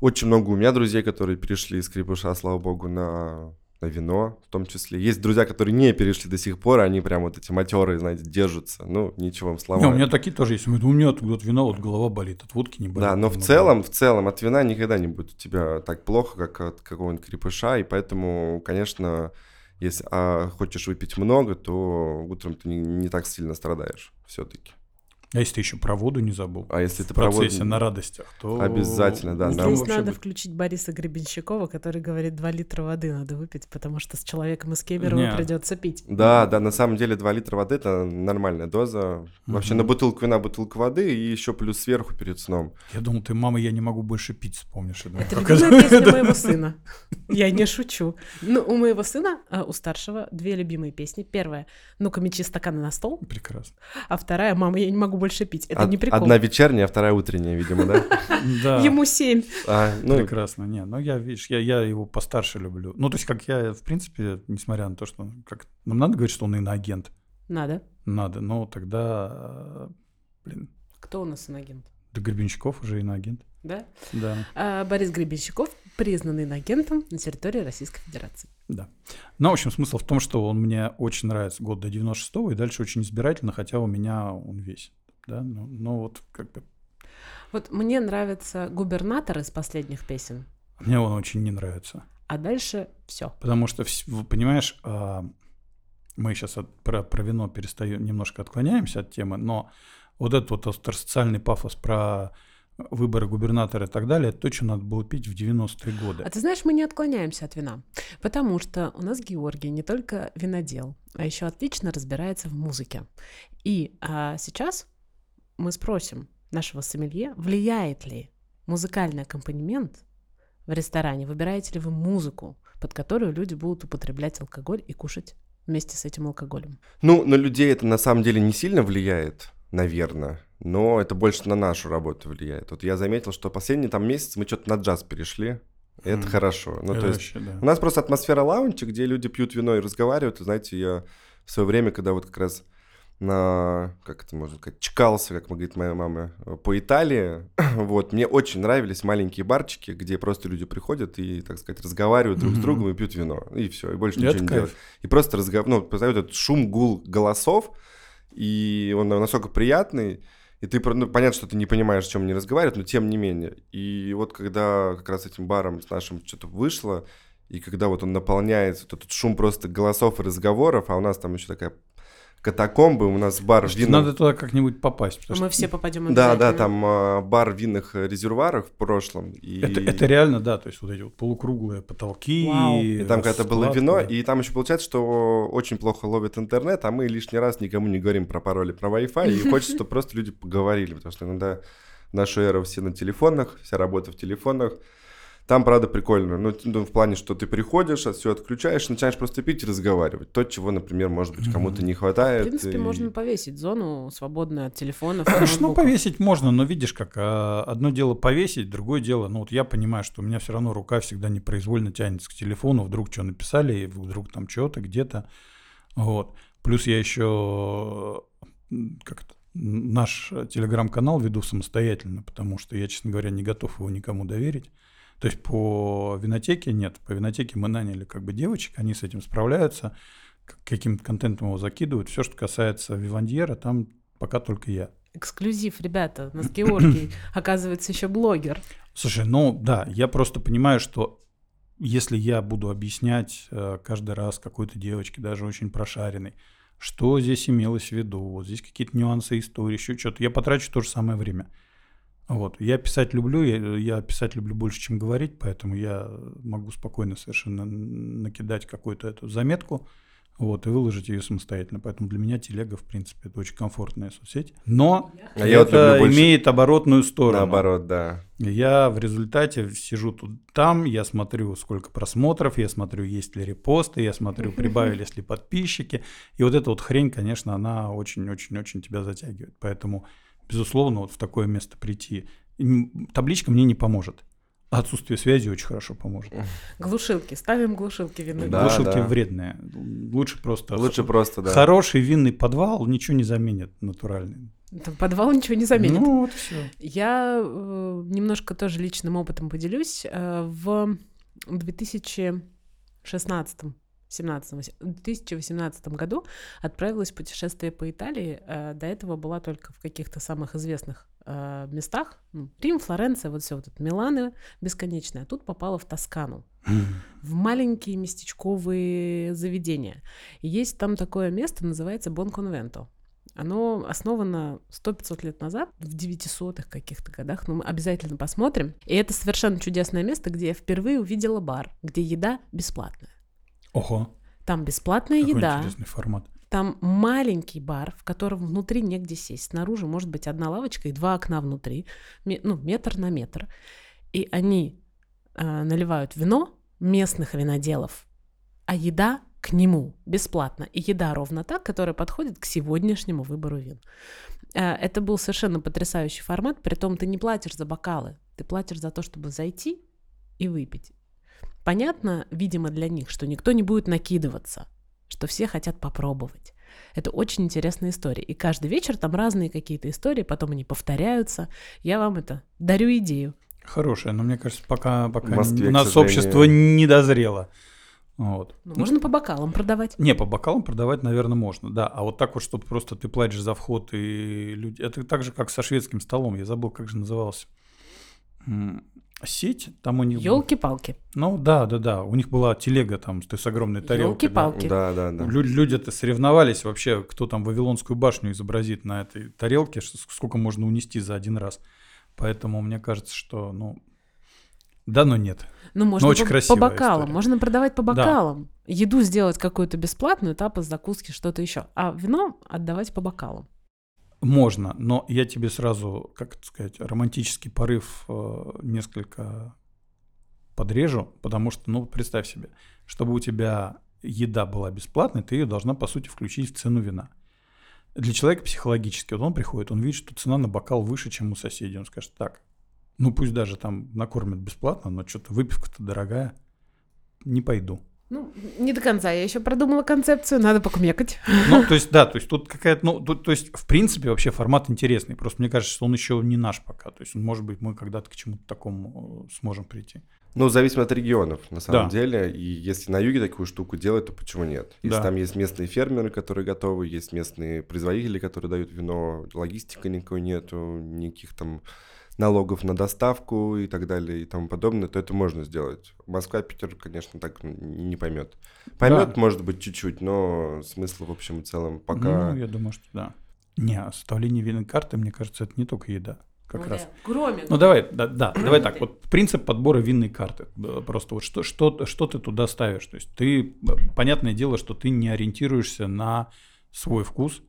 очень много у меня друзей, которые перешли из крепыша, слава богу, на, на вино в том числе. Есть друзья, которые не перешли до сих пор, они прям вот эти матерые, знаете, держатся. Ну, ничего, им слава. Не, у меня такие тоже есть. У меня тут вот вино, вот голова болит, от водки не болит. Да, но в вино целом, в целом от вина никогда не будет у тебя так плохо, как от какого-нибудь крепыша, и поэтому, конечно, если а, хочешь выпить много, то утром ты не, не так сильно страдаешь все-таки. А если ты еще про воду не забыл? А если ты в процессе провод- на радостях, то... Обязательно, да, нам Здесь вообще надо будет- включить Бориса Гребенщикова, который говорит, 2 литра воды надо выпить, потому что с человеком из Кемерово придется пить. Да, да, на самом деле 2 литра воды это нормальная доза. Вообще Мгм. на бутылку вина бутылка воды и еще плюс сверху перед сном. Я думал, ты, мама, я не могу больше пить, вспомнишь. Думаю, Это любимая это- песня моего сына. Я не шучу. Ну, у моего сына, а, у старшего, две любимые песни. Первая «Ну-ка, мечи стаканы на стол», Прекрасно. а вторая «Мама, я не могу больше пить». Это Од- не прикол. Одна вечерняя, а вторая утренняя, видимо, да? Да. Ему семь. А, ну, Прекрасно. Не, ну я, видишь, я, его постарше люблю. Ну, то есть, как я, в принципе, несмотря на то, что... нам надо говорить, что он иноагент? Надо. Надо, но тогда... Блин, Кто у нас инагент? да Гребенщиков уже иноагент. Да? Да, А, Борис Гребенщиков признан инагентом на территории Российской Федерации. да. Ну, в общем, смысл в том, что он мне очень нравится год до 96-го, и дальше очень избирательно, хотя у меня он весь. Да, ну, ну вот как бы... Вот мне нравится губернатор из последних песен, Мне он очень не нравится. а дальше все. Потому что, понимаешь, а, мы сейчас про, про вино перестаем, немножко отклоняемся от темы, но вот этот вот остросоциальный пафос про выборы губернатора и так далее, это то, что надо было пить в 90-е годы. А ты знаешь, мы не отклоняемся от вина, потому что у нас Георгий не только винодел, а еще отлично разбирается в музыке. И а, сейчас мы спросим нашего сомелье, влияет ли музыкальный аккомпанемент в ресторане, выбираете ли вы музыку, под которую люди будут употреблять алкоголь и кушать вместе с этим алкоголем. Ну, на людей это на самом деле не сильно влияет, наверное, но это больше на нашу работу влияет. Вот я заметил, что последний там месяц мы что-то на джаз перешли, и это Мгм. хорошо. Ну, Это то есть вообще, да. у нас просто атмосфера лаунча, где люди пьют вино и разговаривают. И знаете, я в свое время, когда вот как раз на, как это можно сказать, чкался, как говорит моя мама, э, по Италии, вот, мне очень нравились маленькие барчики, где просто люди приходят и, так сказать, разговаривают друг с другом и пьют вино, и все, и больше Это ничего не кайф. делают. И просто разговаривают, ну, познают этот шум, гул голосов, и он настолько приятный, и ты, ну, понятно, что ты не понимаешь, о чем они разговаривают, но тем не менее. И вот когда как раз этим баром с нашим что-то вышло, и когда вот он наполняется, вот этот шум просто голосов и разговоров, а у нас там еще такая катакомбы, у нас бар Слушайте, винных... Надо туда как-нибудь попасть. потому Мы что все попадем Да, да, там а, бар в винных резервуарах в прошлом. И... Это, это реально, да, то есть вот эти вот полукруглые потолки. Вау. И там когда-то было вино, и там еще получается, что очень плохо ловит интернет, а мы лишний раз никому не говорим про пароли, про Wi-Fi, и хочется, чтобы просто люди поговорили, потому что иногда нашу эру все на телефонах, вся работа в телефонах. Там, правда, прикольно. Ну, ну, в плане, что ты приходишь, все отключаешь, начинаешь просто пить и разговаривать. То, чего, например, может быть, кому-то не В хватает. принципе, и- можно повесить зону, свободную от телефонов. Ну, повесить можно, но видишь, как а, одно дело повесить, другое дело, ну вот я понимаю, что у меня все равно рука всегда непроизвольно тянется к телефону, вдруг что написали, и вдруг там что-то где-то. Вот. Плюс я еще как это, наш э, телеграм-канал веду самостоятельно, потому что я, честно говоря, не готов его никому доверить. То есть по винотеке нет. По винотеке мы наняли как бы девочек, они с этим справляются, каким-то контентом его закидывают. Все, что касается Вивандьера, там пока только я. Эксклюзив, ребята, у нас Георгий, оказывается, еще блогер. Слушай, ну да, я просто понимаю, что если я буду объяснять э, каждый раз какой-то девочке, даже очень прошаренной, что здесь имелось в виду, вот здесь какие-то нюансы истории, еще что-то, я потрачу то же самое время. Вот. Я писать люблю, я, я писать люблю больше, чем говорить, поэтому я могу спокойно совершенно накидать какую-то эту заметку, вот, и выложить ее самостоятельно. Поэтому для меня телега, в принципе, это очень комфортная соцсеть. Но а это вот имеет оборотную сторону. Наоборот, да. Я в результате сижу тут там, я смотрю, сколько просмотров, я смотрю, есть ли репосты, я смотрю, прибавились ли подписчики. И вот эта вот хрень, конечно, она очень-очень-очень тебя затягивает. Поэтому, безусловно, вот в такое место прийти. Табличка мне не поможет. Отсутствие связи очень хорошо поможет. Глушилки. Ставим глушилки винные. Да, глушилки да. вредные. Лучше просто... Лучше просто, да. Хороший винный подвал ничего не заменит натуральный. Подвал ничего не заменит. Ну, вот все. Я э, немножко тоже личным опытом поделюсь. Э, в 2016 17, 2018 году отправилась в путешествие по Италии. Э, до этого была только в каких-то самых известных э, местах. Ну, Рим, Флоренция, вот все вот это, Миланы бесконечное. А тут попала в Тоскану. В маленькие местечковые заведения. И есть там такое место, называется Бон Конвенто. Оно основано 100-500 лет назад, в 900-х каких-то годах, но мы обязательно посмотрим. И это совершенно чудесное место, где я впервые увидела бар, где еда бесплатная. Ого. Там бесплатная Какой еда. интересный формат. Там маленький бар, в котором внутри негде сесть. Снаружи может быть одна лавочка и два окна внутри, ну, метр на метр. И они э, наливают вино местных виноделов, а еда к нему бесплатно. И еда ровно так, которая подходит к сегодняшнему выбору вин. Э, это был совершенно потрясающий формат, при том ты не платишь за бокалы, ты платишь за то, чтобы зайти и выпить. Понятно, видимо, для них, что никто не будет накидываться, что все хотят попробовать. Это очень интересная история. И каждый вечер там разные какие-то истории, потом они повторяются. Я вам это дарю идею. Хорошая, но мне кажется, пока, пока Москве, у нас общество не дозрело. Вот. Ну, можно по бокалам продавать. Не, по бокалам продавать, наверное, можно, да. А вот так вот, чтобы просто ты платишь за вход и люди... Это так же, как со шведским столом. Я забыл, как же назывался сеть, там у них... Елки-палки. Ну да, да, да. У них была телега там то есть огромной тарелкой. Елки-палки. Да, да, да. Люди, люди-то соревновались вообще, кто там Вавилонскую башню изобразит на этой тарелке, сколько можно унести за один раз. Поэтому мне кажется, что, ну, да, но нет. Ну, можно но очень по, по бокалам, история. можно продавать по бокалам. Да. Еду сделать какую-то бесплатную, тапос, закуски, что-то еще. А вино отдавать по бокалам. Можно, но я тебе сразу, как это сказать, романтический порыв э, несколько подрежу, потому что, ну, представь себе, чтобы у тебя еда была бесплатной, ты ее должна, по сути, включить в цену вина. Для человека психологически, вот он приходит, он видит, что цена на бокал выше, чем у соседей, он скажет, так, ну пусть даже там накормят бесплатно, но что-то выпивка-то дорогая, не пойду. Ну, не до конца. Я еще продумала концепцию, надо покумекать. Ну, то есть, да, то есть тут какая-то, ну, то, то есть, в принципе, вообще формат интересный. Просто мне кажется, что он еще не наш пока. То есть, может быть, мы когда-то к чему-то такому э, сможем прийти. Ну, зависит от регионов, на самом да. деле. И если на юге такую штуку делать, то почему нет? Если да. там есть местные фермеры, которые готовы, есть местные производители, которые дают вино, логистика никакой нету, никаких там налогов на доставку и так далее и тому подобное, то это можно сделать. Москва, Питер, конечно, так не поймет. Поймет, да. может быть, чуть-чуть, но смысла в общем и целом пока... Ну, я думаю, что да. Не, составление винной карты, мне кажется, это не только еда. Как ну, раз. Кроме. Ну давай, да, да давай так. Вот принцип подбора винной карты. Просто вот что, что, что ты туда ставишь. То есть ты, понятное дело, что ты не ориентируешься на свой вкус,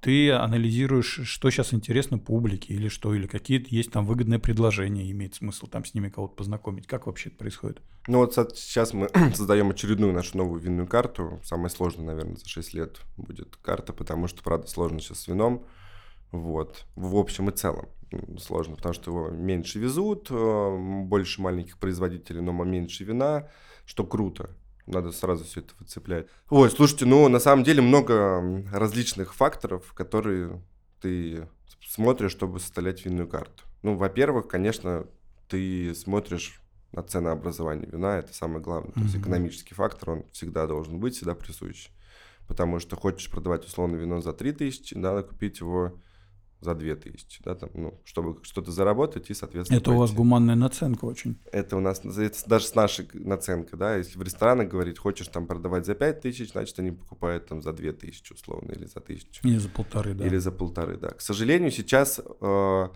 ты анализируешь, что сейчас интересно публике, или что, или какие-то есть там выгодные предложения, имеет смысл там с ними кого-то познакомить. Как вообще это происходит? Ну вот сейчас мы создаем очередную нашу новую винную карту. Самая сложная, наверное, за 6 лет будет карта, потому что, правда, сложно сейчас с вином. Вот, в общем и целом сложно, потому что его меньше везут, э, больше маленьких производителей, но меньше вина, что круто. Надо сразу все это выцеплять. Ой, слушайте, ну, на самом деле много различных факторов, которые ты смотришь, чтобы составлять винную карту. Ну, во-первых, конечно, ты смотришь на ценообразование вина, это самое главное. То есть экономический фактор, он всегда должен быть, всегда присущ. Потому что хочешь продавать условно вино за 3000, надо купить его за 2000, да, там, ну, чтобы что-то заработать и, соответственно, Это у вас пойти. гуманная наценка очень. Это у нас, это даже с нашей наценкой, да, если в ресторанах говорить, хочешь там продавать за 5000, значит, они покупают там за 2000 условно или за 1000. Или за полторы, да. Или за полторы, да. К сожалению, сейчас э,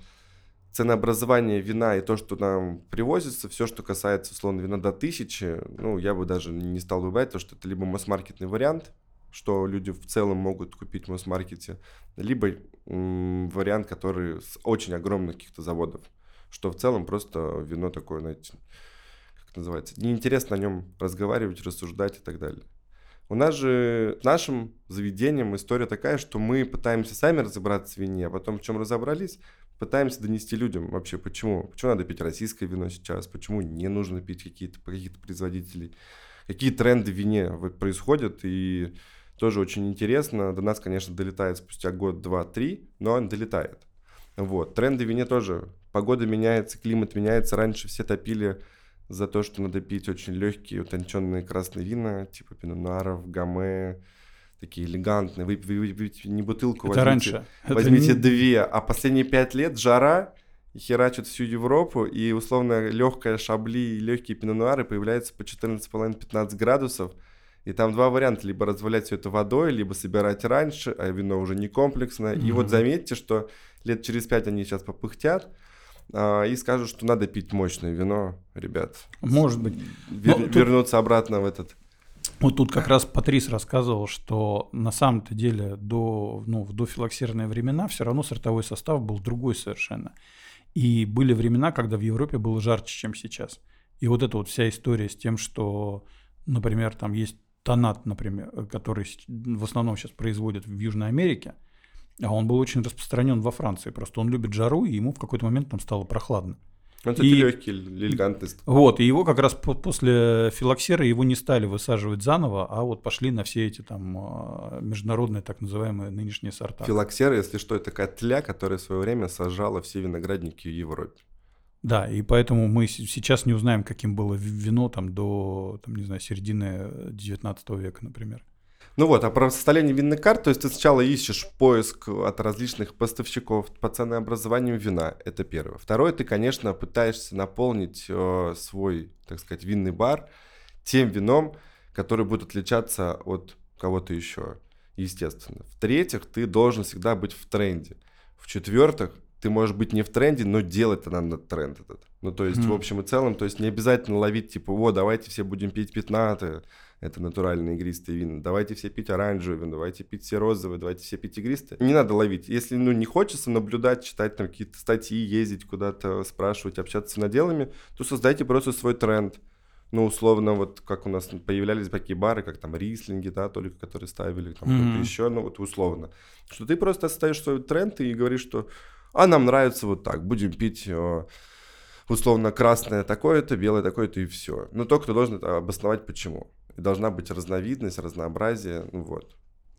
ценообразование вина и то, что нам привозится, все, что касается, условно, вина до тысячи, ну, я бы даже не стал выбирать, потому что это либо масс-маркетный вариант, что люди в целом могут купить в масс-маркете, либо вариант, который с очень огромных каких-то заводов, что в целом просто вино такое, знаете, как называется, неинтересно о нем разговаривать, рассуждать и так далее. У нас же, нашим заведением история такая, что мы пытаемся сами разобраться в вине, а потом в чем разобрались, пытаемся донести людям вообще, почему. Почему надо пить российское вино сейчас, почему не нужно пить какие-то каких-то производителей, какие тренды в вине происходят, и тоже очень интересно. До нас, конечно, долетает спустя год, два, три, но он долетает. Вот. Тренды в вине тоже. Погода меняется, климат меняется. Раньше все топили за то, что надо пить очень легкие, утонченные красные вина, типа пинонаров, гаме, такие элегантные. Вы, вы, вы- не бутылку, Это возьмите, раньше. Это возьмите не- две. А последние пять лет жара херачит всю Европу, и условно легкая шабли и легкие пинонуары появляются по 14,5-15 градусов. И там два варианта, либо развалять все это водой, либо собирать раньше, а вино уже не комплексное. И вот заметьте, что лет через пять они сейчас попыхтят а, и скажут, что надо пить мощное вино, ребят. Может быть. Вер- Ну, тут- Вернуться обратно в этот... Вот тут как раз Патрис рассказывал, что на самом-то деле до, ну, в дофилоксерные времена все равно сортовой состав был другой совершенно. И были времена, когда в Европе было жарче, чем сейчас. И вот эта вот вся история с тем, что, например, там есть тонат, например, э, который в основном сейчас производят в Южной Америке, а он был очень распространен во Франции. Просто он любит жару, и ему в какой-то момент там стало прохладно. Ну, кстати, И- легкий, элегантный. Вот, и его как раз по- после филоксера его не стали высаживать заново, а вот пошли на все эти там а, международные так называемые нынешние сорта. Филоксера, если что, это такая тля, которая в свое время сажала все виноградники в Европе. Да, и поэтому мы сейчас не узнаем, каким было ви- вино там до, там, не знаю, середины 19 века, например. Ну вот, а про составление винных карт, то есть ты сначала ищешь поиск от различных поставщиков по ценообразованию вина, это первое. Второе, ты, конечно, пытаешься наполнить э, свой, так сказать, винный бар тем вином, который будет отличаться от кого-то еще, естественно. В-третьих, ты должен всегда быть в тренде. В-четвертых, ты можешь быть не в тренде, но делать надо тренд этот. Ну, то есть, Мгм. в общем и целом, то есть не обязательно ловить, типа, о, давайте все будем пить пятнатые, это натуральные игристые вина. Давайте все пить оранжевые вина, давайте пить все розовые, давайте все пить игристые. Не надо ловить. Если ну, не хочется наблюдать, читать там какие-то статьи, ездить куда-то, спрашивать, общаться с виноделами, то создайте просто свой тренд. Ну, условно, вот как у нас появлялись такие бары, как там рислинги, да, только которые ставили, там кто-то еще, ну, вот условно. Что ты просто ставишь свой тренд и говоришь, что а нам нравится вот так, будем пить э, условно красное такое-то, белое такое-то и все. Но только ты должен обосновать почему. И должна быть разновидность, разнообразие, ну вот.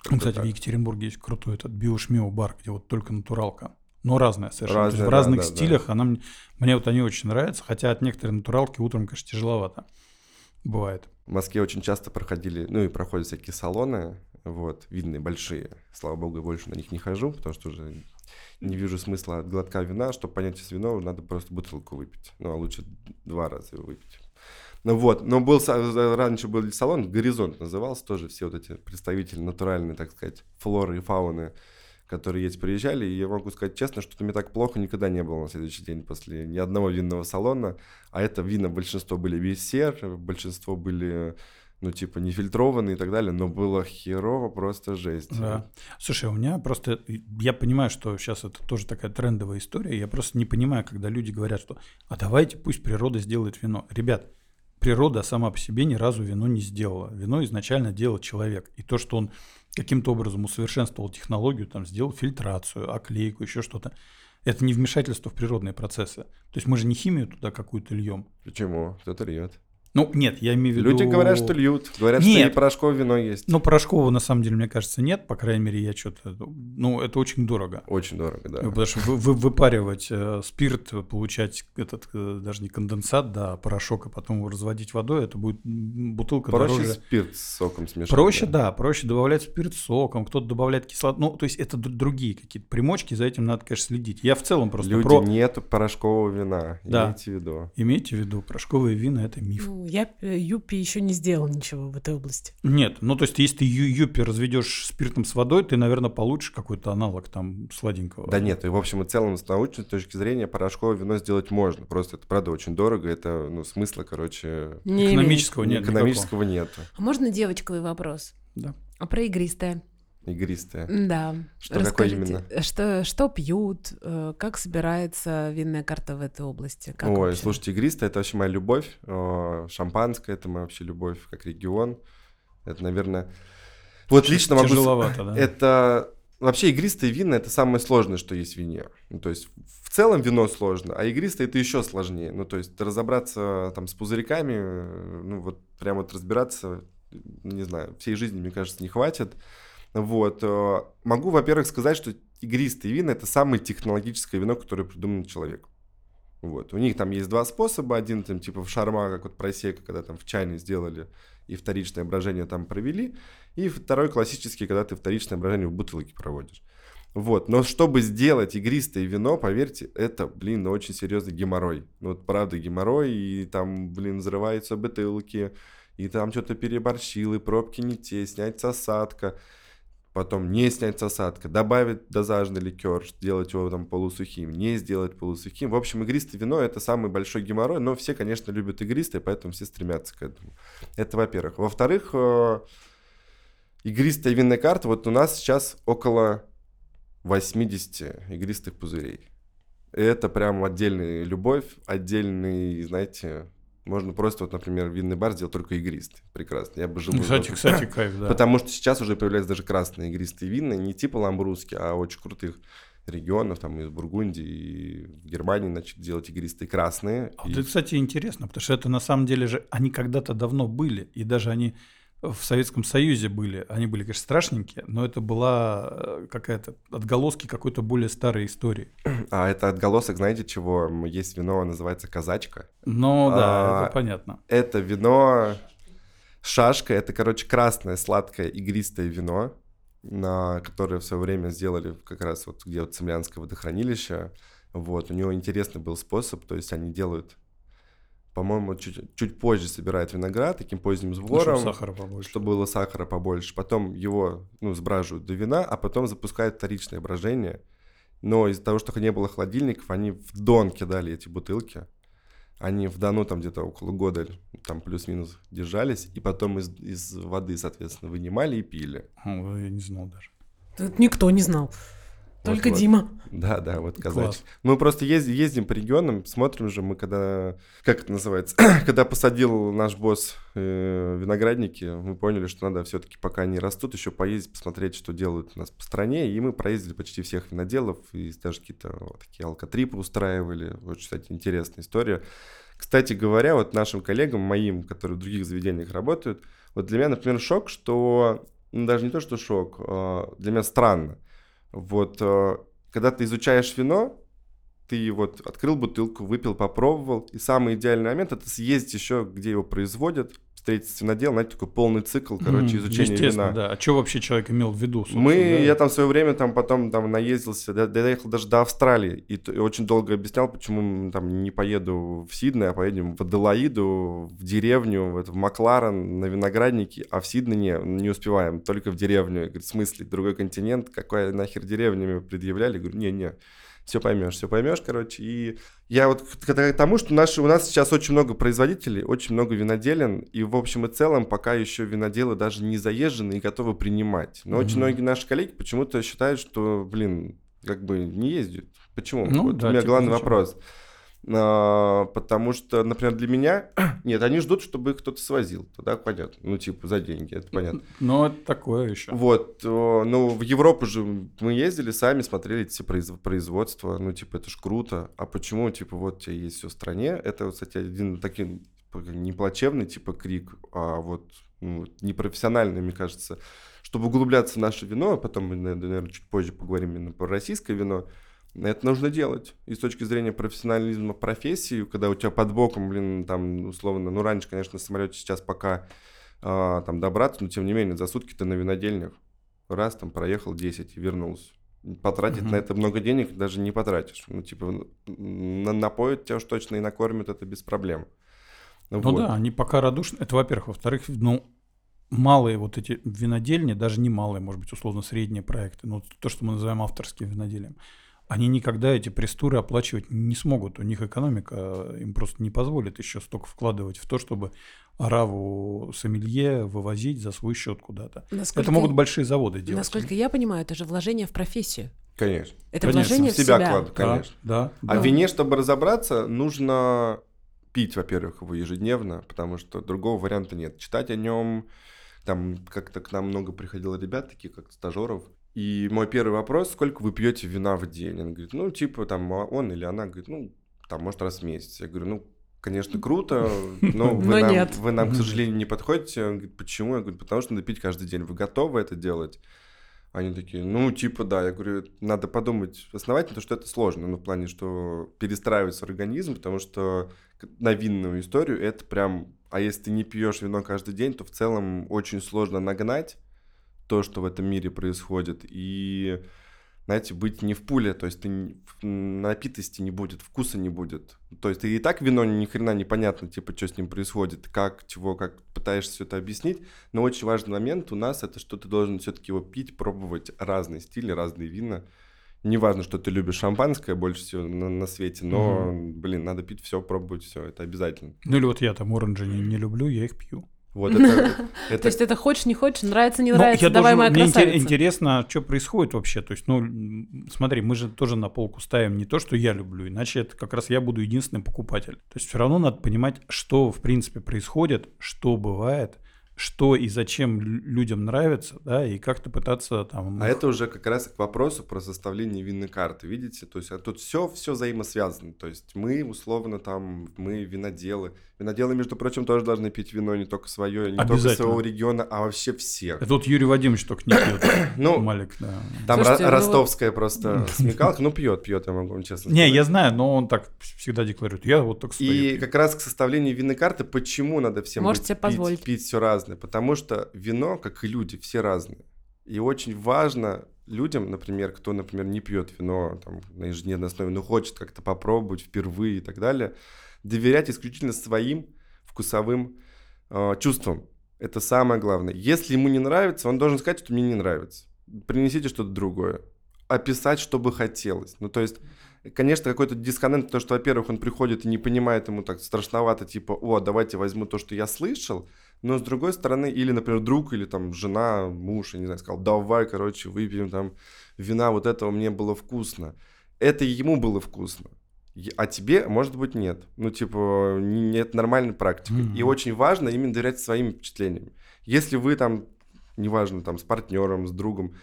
Ну, кстати, так. в Екатеринбурге есть крутой этот биошмио бар, где вот только натуралка. Но разная совершенно. Разная, в да, разных да, да. стилях она мне, мне вот они очень нравятся, хотя от некоторых натуралки утром, конечно, тяжеловато. Бывает. В Москве очень часто проходили, ну и проходят всякие салоны, вот, видные, большие. Слава богу, я больше на них не хожу, потому что уже не вижу смысла от глотка вина. Чтобы понять, что вино, надо просто бутылку выпить. Ну, а лучше два раза его выпить. Ну вот, но был, раньше был салон, «Горизонт» назывался, тоже все вот эти представители натуральной, так сказать, флоры и фауны, которые есть, приезжали, и я могу сказать честно, что мне так плохо никогда не было на следующий день после ни одного винного салона, а это вина большинство были бисер, большинство были, ну, типа, нефильтрованные и так далее, но было херово, просто жесть. Да. Слушай, у меня просто... Я понимаю, что сейчас это тоже такая трендовая история. Я просто не понимаю, когда люди говорят, что «а давайте пусть природа сделает вино». Ребят, природа сама по себе ни разу вино не сделала. Вино изначально делал человек. И то, что он каким-то образом усовершенствовал технологию, там, сделал фильтрацию, оклейку, еще что-то, это не вмешательство в природные процессы. То есть мы же не химию туда какую-то льем. Почему? Кто-то льет. Ну, нет, я имею в виду... Люди говорят, что льют. Говорят, Нет. что и порошковое вино есть. Ну, порошкового, на самом деле, мне кажется, нет. По крайней мере, я что-то... Ну, это очень дорого. Очень дорого, да. Потому что вы, вы- выпаривать э, спирт, получать этот э, даже не конденсат, да, а порошок, и потом его разводить водой, это будет бутылка Проще дороже. спирт с соком смешать. Проще, да, проще добавлять спирт с соком, кто-то добавляет кислоту. Ну, то есть это другие какие-то примочки, за этим надо, конечно, следить. Я в целом просто Люди про... нету порошкового вина. Да. Имейте в виду. Имейте в виду, порошковые вина – это миф. Ну, я, э, Юпи еще не сделал ничего в этой области. Нет, ну то есть если ты юпи разведешь спиртом с водой, ты, наверное, получишь какой-то аналог там сладенького. Да нет, и в общем и целом с научной точки зрения порошковое вино сделать можно. Просто это правда очень дорого. Это ну смысла, короче, Не Экономического нет экономического нету. имеет. А можно девочковый вопрос? Да. А про игристое? Игристое. Да. Что какое Расскажите, именно? Что, что пьют, э, как собирается винная карта в этой области? Как Ой, вообще? слушайте, игристое это вообще моя любовь. Э, Шампанское это моя вообще любовь как регион. Это, наверное... Вот лично могу... Тяжеловато, да. Это вообще игристые вина это самое сложное, что есть в вине. Ну, то есть в целом вино сложно, а игристое это еще сложнее. Ну, то есть разобраться там с пузырьками, э, ну, вот прям вот разбираться, не знаю, всей жизни, мне кажется, не хватит. Вот. э, Могу, во-первых, сказать, что игристые вина это самое технологическое вино, которое придумано человеком. Вот. У них там есть два способа. Один там типа в шарма, как вот просека, когда там в чайной сделали и вторичное брожение там провели. И второй классический, когда ты вторичное брожение в бутылке проводишь. Вот. Но чтобы сделать игристое вино, поверьте, это, блин, очень серьезный геморрой. Ну, вот правда геморрой, и там, блин, взрываются бутылки, и там что-то переборщил, и пробки не те, снять осадка, потом не снять с осадка, добавить дозажный ликер, сделать его там полусухим, не сделать полусухим. В общем, игристое вино это самый большой геморрой, но все, конечно, любят игристое, поэтому все стремятся к этому. Это во-первых. Во-вторых, э, игристая винная карта, вот у нас сейчас около 80 игристых пузырей. Это прям отдельная любовь, отдельный, знаете, можно просто, вот, например, винный бар сделать только игристый. Прекрасно. Я бы жил. Ну, бы Кстати, в- кстати, кайф, да. Потому что сейчас уже появляются даже красные игристые вина, не типа ламбрусски, а очень крутых регионов, там из Бургундии, и в Германии начали делать игристые красные. А И- вот это, кстати, интересно, потому что это на самом деле же они когда-то давно были, и даже они в Советском Союзе были. Они были, конечно, страшненькие, но это была э, какая-то отголоски какой-то более старой истории. А это отголосок, знаете, чего? Есть вино, называется казачка. Но да, А, это понятно. Это вино шашка, это, короче, красное, сладкое, игристое вино, на которое в свое время сделали как раз вот где вот Цемлянское водохранилище. Вот, у него интересный был способ, то есть они делают, по-моему, чуть, чуть позже собирают виноград таким поздним Ну, сбором, сахара побольше. чтобы было сахара побольше. Потом его, ну, сбраживают до вина, а потом запускают вторичное брожение. Но из-за того, что не было холодильников, они в дон кидали эти бутылки. Они в Дону там где-то около года, там плюс-минус держались, и потом из, из воды, соответственно, вынимали и пили. О, Я не знал даже. Тут никто не знал. Только Вот-вот. Дима. Да, да, вот Класс. казачек. Мы просто ездим, ездим по регионам, смотрим же, мы когда, как это называется, когда посадил наш босс э, виноградники, мы поняли, что надо все-таки, пока они растут, еще поездить, посмотреть, что делают у нас по стране, и мы проездили почти всех виноделов, и даже какие-то вот такие алкотрипы устраивали, очень, кстати, интересная история. Кстати говоря, вот нашим коллегам, моим, которые в других заведениях работают, вот для меня, например, шок, что, ну, даже не то, что шок, а, для меня странно, вот, э, когда ты изучаешь вино, ты вот открыл бутылку, выпил, попробовал, и самый идеальный момент это съездить еще, где его производят, встретиться с виноделом, знаете, такой полный цикл, короче, М, изучения вина. да. А что вообще человек имел в виду? Мы, да? я там в свое время там потом там наездился, до- доехал даже до Австралии и, и очень долго объяснял, почему там не поеду в Сидней, а поедем в Аделаиду, в деревню, в, это, в Макларен, на виноградники, а в Сидней не, не успеваем, только в деревню. Я говорю, в смысле, другой континент, какая нахер деревня мне предъявляли? Говорю, не-не, все поймешь, все поймешь, короче. И я вот к, тому, что наши, у нас сейчас очень много производителей, очень много виноделин, и в общем и целом пока еще виноделы даже не заезжены и готовы принимать. Но очень Мгм. многие наши коллеги почему-то считают, что, блин, как бы не ездят. Почему? Ну вот да, у меня типа, главный зачем? вопрос. Потому что, например, для меня... Нет, они ждут, чтобы их кто-то свозил. Тогда понятно. Ну, типа, за деньги, это понятно. Но это такое еще. Вот, ну, в Европу же мы ездили сами, смотрели эти произ- производства, ну, типа, это ж круто. А почему, типа, вот у тебя есть все в стране? Это, кстати, один такой не плачевный типа крик, а вот ну, непрофессиональный, мне кажется. Чтобы углубляться в наше вино, а потом мы, наверное, чуть позже поговорим именно про российское вино, это нужно делать. И с точки зрения профессионализма профессии, когда у тебя под боком, блин, там, условно, ну, раньше, конечно, на самолете сейчас пока а, там добраться, но тем не менее, за сутки ты на винодельнях раз там проехал 10 и вернулся. Потратить mm-hmm. на это много денег даже не потратишь. Ну, типа, на, напоят тебя уж точно и накормят, это без проблем. Ну вот. да, они пока радушны. Это, во-первых. Во-вторых, ну, малые вот эти винодельни, даже не малые, может быть, условно средние проекты, но то, что мы называем авторским виноделием, они никогда эти престуры оплачивать не смогут. У них экономика э, им просто не позволит еще столько вкладывать в то, чтобы араву сомелье вывозить за свой счет куда-то. Насколько, это могут большие заводы делать. Насколько я понимаю, это же вложение в профессию. Конечно. Это конечно. вложение в себя. В себя. Клад, конечно. Да, да, а да. вине, чтобы разобраться, нужно пить, во-первых, его ежедневно, потому что другого варианта нет. Читать о нем, там как-то к нам много приходило ребят, таких как стажеров, и мой первый вопрос, сколько вы пьете вина в день? Он говорит, ну, типа, там, а он или она говорит, ну, там, может, раз в месяц. Я говорю, ну, конечно, круто, но вы, но нам, нет. вы нам, к сожалению, не подходите. Он говорит, почему? Я говорю, потому что надо пить каждый день. Вы готовы это делать? Они такие, ну, типа, да. Я говорю, надо подумать основательно, что это сложно. Ну, в плане, что перестраивается организм, потому что на винную историю это прям... А если ты не пьешь вино каждый день, то в целом очень сложно нагнать то, что в этом мире происходит, и, знаете, быть не в пуле, то есть ты напитости не будет, вкуса не будет. То есть ты и так вино ни хрена непонятно, типа, что с ним происходит, как, чего, как пытаешься все это объяснить, но очень важный момент у нас это, что ты должен все-таки его пить, пробовать разные стили, разные вина. Неважно, что ты любишь шампанское больше всего на, на свете, но, угу. блин, надо пить все, пробовать все, это обязательно. Ну или вот я там оранжи не, не люблю, я их пью. Вот это, это... То есть это хочешь, не хочешь, нравится, не ну, нравится, давай моя красавица. Мне интересно, что происходит вообще. То есть, ну, смотри, мы же тоже на полку ставим не то, что я люблю, иначе это как раз я буду единственный покупатель. То есть все равно надо понимать, что в принципе происходит, что бывает, что и зачем людям нравится, да, и как-то пытаться там... А это уже как раз к вопросу про составление винной карты, видите? То есть а тут все, все взаимосвязано. То есть мы, условно, там, мы виноделы. Виноделы, между прочим, тоже должны пить вино не только свое, не только своего региона, а вообще всех. Это вот Юрий Вадимович только не пьет. Ну, Малик, да. Там Слушайте, ну ростовская ну... просто смекалка. Ну, пьет, пьет, я могу вам честно сказать. Не, я знаю, но он так всегда декларирует. Я вот только И как раз к составлению винной карты, почему надо всем Можете позволить. пить все разное разные, потому что вино, как и люди, все разные. И очень важно людям, например, кто, например, не пьет вино там, на ежедневной основе, но хочет как-то попробовать впервые и так далее, доверять исключительно своим вкусовым э, чувствам. Это самое главное. Если ему не нравится, он должен сказать, что мне не нравится. Принесите что-то другое. Описать, что бы хотелось. Ну, то есть конечно, какой-то дисконнект, то, что, во-первых, он приходит и не понимает, ему так страшновато, типа, о, давайте возьму то, что я слышал, но с другой стороны, или, например, друг, или там жена, муж, я не знаю, сказал, давай, короче, выпьем там вина, вот этого мне было вкусно. Это ему было вкусно. А тебе, может быть, нет. Ну, типа, нет нормальной практики. Mm-hmm. И очень важно именно доверять своим впечатлениям. Если вы там, неважно, там, с партнером, с другом,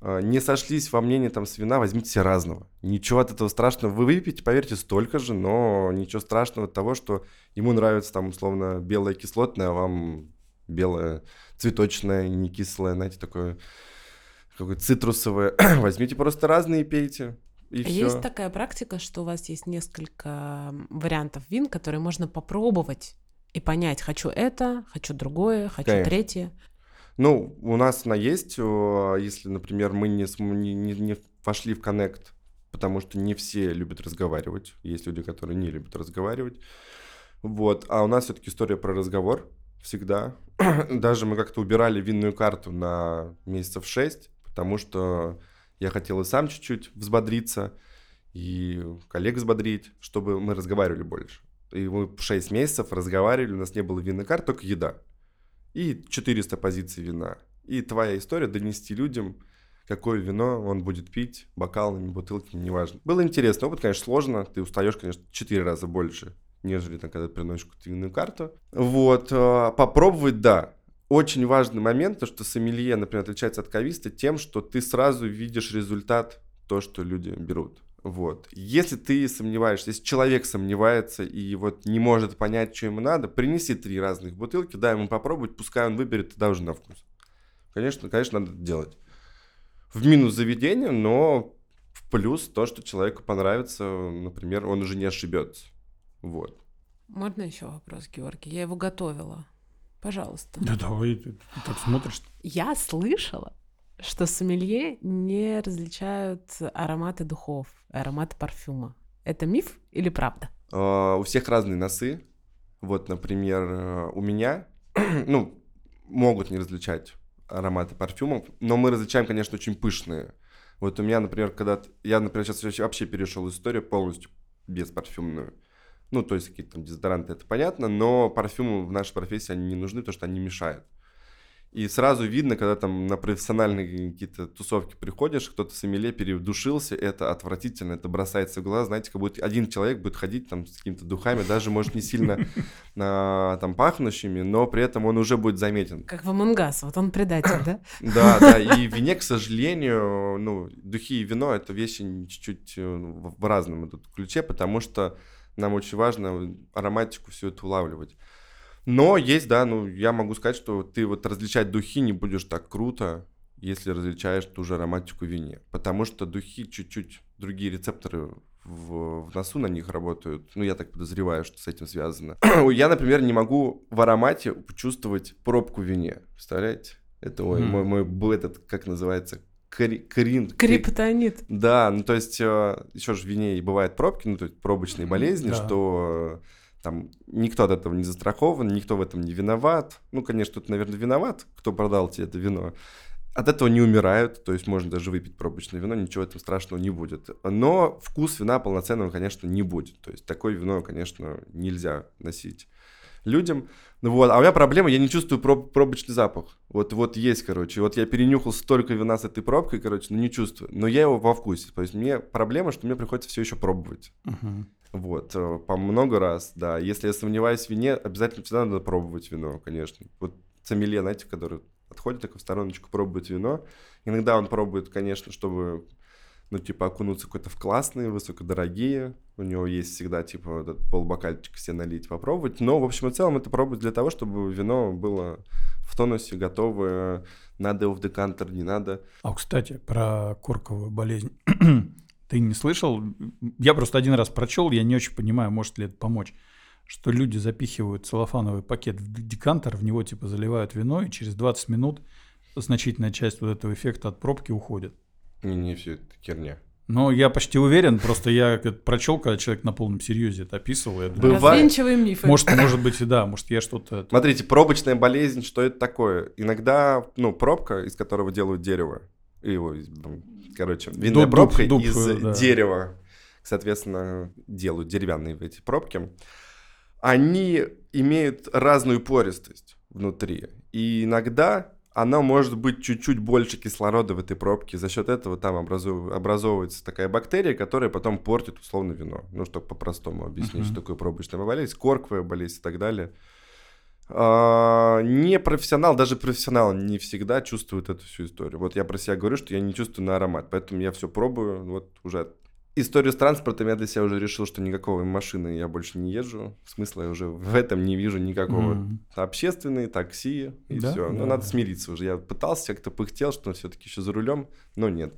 а, не сошлись во мнении там с вина, возьмите себе разного. Ничего от этого страшного. Вы выпьете, поверьте, столько же, но ничего страшного от того, что ему нравится там условно белое кислотное, а вам белое цветочное, не кислое, знаете, такое какое цитрусовое. Возьмите просто разные и пейте. И есть все. такая практика, что у вас есть несколько вариантов вин, которые можно попробовать и понять, хочу это, хочу другое, хочу Конечно. третье. Ну, у нас она есть, если, например, мы не, не, не вошли в коннект, потому что не все любят разговаривать. Есть люди, которые не любят разговаривать. Вот. А у нас все-таки история про разговор всегда. Даже мы как-то убирали винную карту на месяцев 6, потому что я хотел и сам чуть-чуть взбодриться, и коллег взбодрить, чтобы мы разговаривали больше. И мы 6 месяцев разговаривали, у нас не было винной карты, только еда и 400 позиций вина. И твоя история донести людям, какое вино он будет пить, бокалами, бутылками, неважно. Было интересно, опыт, конечно, сложно, ты устаешь, конечно, 4 раза больше, нежели там, когда приносишь какую-то винную карту. Вот, а, попробовать, да. Очень важный момент, то, что сомелье, например, отличается от кависта тем, что ты сразу видишь результат, то, что люди берут. Вот. Если ты сомневаешься, если человек сомневается и вот не может понять, что ему надо, принеси три разных бутылки, дай ему попробовать, пускай он выберет тогда уже на вкус. Конечно, конечно, надо это делать. В минус заведения, но в плюс то, что человеку понравится, например, он уже не ошибется. Вот. Можно еще вопрос, Георгий? Я его готовила. Пожалуйста. Да давай, ты, ты так смотришь. Я слышала, что сомелье не различают ароматы духов, ароматы парфюма. Это миф или правда? А, у всех разные носы. Вот, например, э, у меня, ну, могут не различать ароматы парфюмов, но мы различаем, конечно, очень пышные. Вот у меня, например, когда... Я, например, сейчас вообще перешел историю полностью без парфюмную. Ну, то есть какие-то там дезодоранты, это понятно, но парфюмы в нашей профессии, они не нужны, потому что они мешают. И сразу видно, когда там на профессиональные какие-то тусовки приходишь, кто-то с Эмиле передушился, это отвратительно, это бросается в глаза, знаете, как будто один человек будет ходить там с какими-то духами, даже, может, не сильно там пахнущими, но при этом он уже будет заметен. Как в Амангас, вот он предатель, да? Да, да, и в вине, к сожалению, ну, духи и вино — это вещи чуть-чуть э, в разном идут ключе, потому что нам очень важно ароматику всю эту улавливать. Но есть, да, ну, я могу сказать, что ты вот различать духи не будешь так круто, если различаешь ту же ароматику в вине. Потому что духи чуть-чуть другие рецепторы в, в носу на них работают. Ну, я так подозреваю, что с этим связано. я, например, не могу в аромате почувствовать пробку в вине. Представляете? Это ой, mm. мой, мой этот, как называется, крин... Криптонит. Да, ну то есть э, еще же в вине и бывают пробки, ну то есть пробочные болезни, да. что там никто от этого не застрахован, никто в этом не виноват. Ну, конечно, тут, наверное, виноват, кто продал тебе это вино. От этого не умирают, то есть можно даже выпить пробочное вино, ничего этого страшного не будет. Но вкус вина полноценного, конечно, не будет. То есть такое вино, конечно, нельзя носить людям. Ну вот, а у меня проблема, я не чувствую проб, пробочный запах. Вот, вот есть, короче. Вот я перенюхал столько вина с этой пробкой, короче, но не чувствую. Но я его во вкусе. То есть мне проблема, что мне приходится все еще пробовать. Uh-huh. Вот, э, по много раз, да. Если я сомневаюсь в вине, обязательно всегда надо пробовать вино, конечно. Вот сомелье, знаете, который отходит такой в стороночку, пробует вино. Иногда он пробует, конечно, чтобы, ну, типа, окунуться какой-то в классные, высокодорогие. У него есть всегда, типа, этот полбокальчика себе налить, попробовать. Но, в общем и целом, это пробовать для того, чтобы вино было в тонусе, готовое. Надо его в декантер, не надо. А, кстати, про корковую болезнь. Ты не слышал? Я просто один раз прочел, я не очень понимаю, может ли это помочь, что люди запихивают целлофановый пакет в декантер, в него типа заливают вино, и через 20 минут значительная часть вот этого эффекта от пробки уходит. Не, не, все это херня. Но я почти уверен, просто я прочел, когда человек на полном серьезе это описывал. Я думаю, Развенчиваем мифы. Может, может быть, и да, может, я что-то... Смотрите, пробочная болезнь, что это такое? Иногда, ну, пробка, из которого делают дерево, его, короче, винная дуб, пробка дуб, из да. дерева, соответственно, делают деревянные эти пробки, они имеют разную пористость внутри. И иногда она может быть чуть-чуть больше кислорода в этой пробке. За счет этого там образов... образовывается такая бактерия, которая потом портит условно вино. Ну, чтобы по-простому объяснить, uh-huh. что такое пробочная болезнь, корковая болезнь и так далее. А, не профессионал, даже профессионал не всегда чувствует эту всю историю. Вот я про себя говорю, что я не чувствую на аромат, поэтому я все пробую. Вот уже историю с транспортом я для себя уже решил, что никакого машины я больше не езжу. Смысла я уже в этом не вижу никакого. Mm. Общественные, такси и да? все. Ну, да. надо смириться уже. Я пытался, как-то пыхтел, что все-таки еще за рулем, но нет.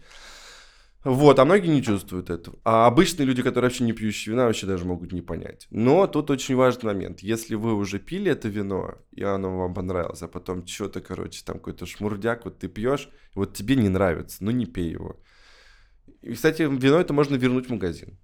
Вот, а многие не чувствуют этого. А обычные люди, которые вообще не пьющие вина, вообще даже могут не понять. Но тут очень важный момент. Если вы уже пили это вино, и оно вам понравилось, а потом что-то, короче, там какой-то шмурдяк, вот ты пьешь, вот тебе не нравится, ну не пей его. И, кстати, вино это можно вернуть в магазин.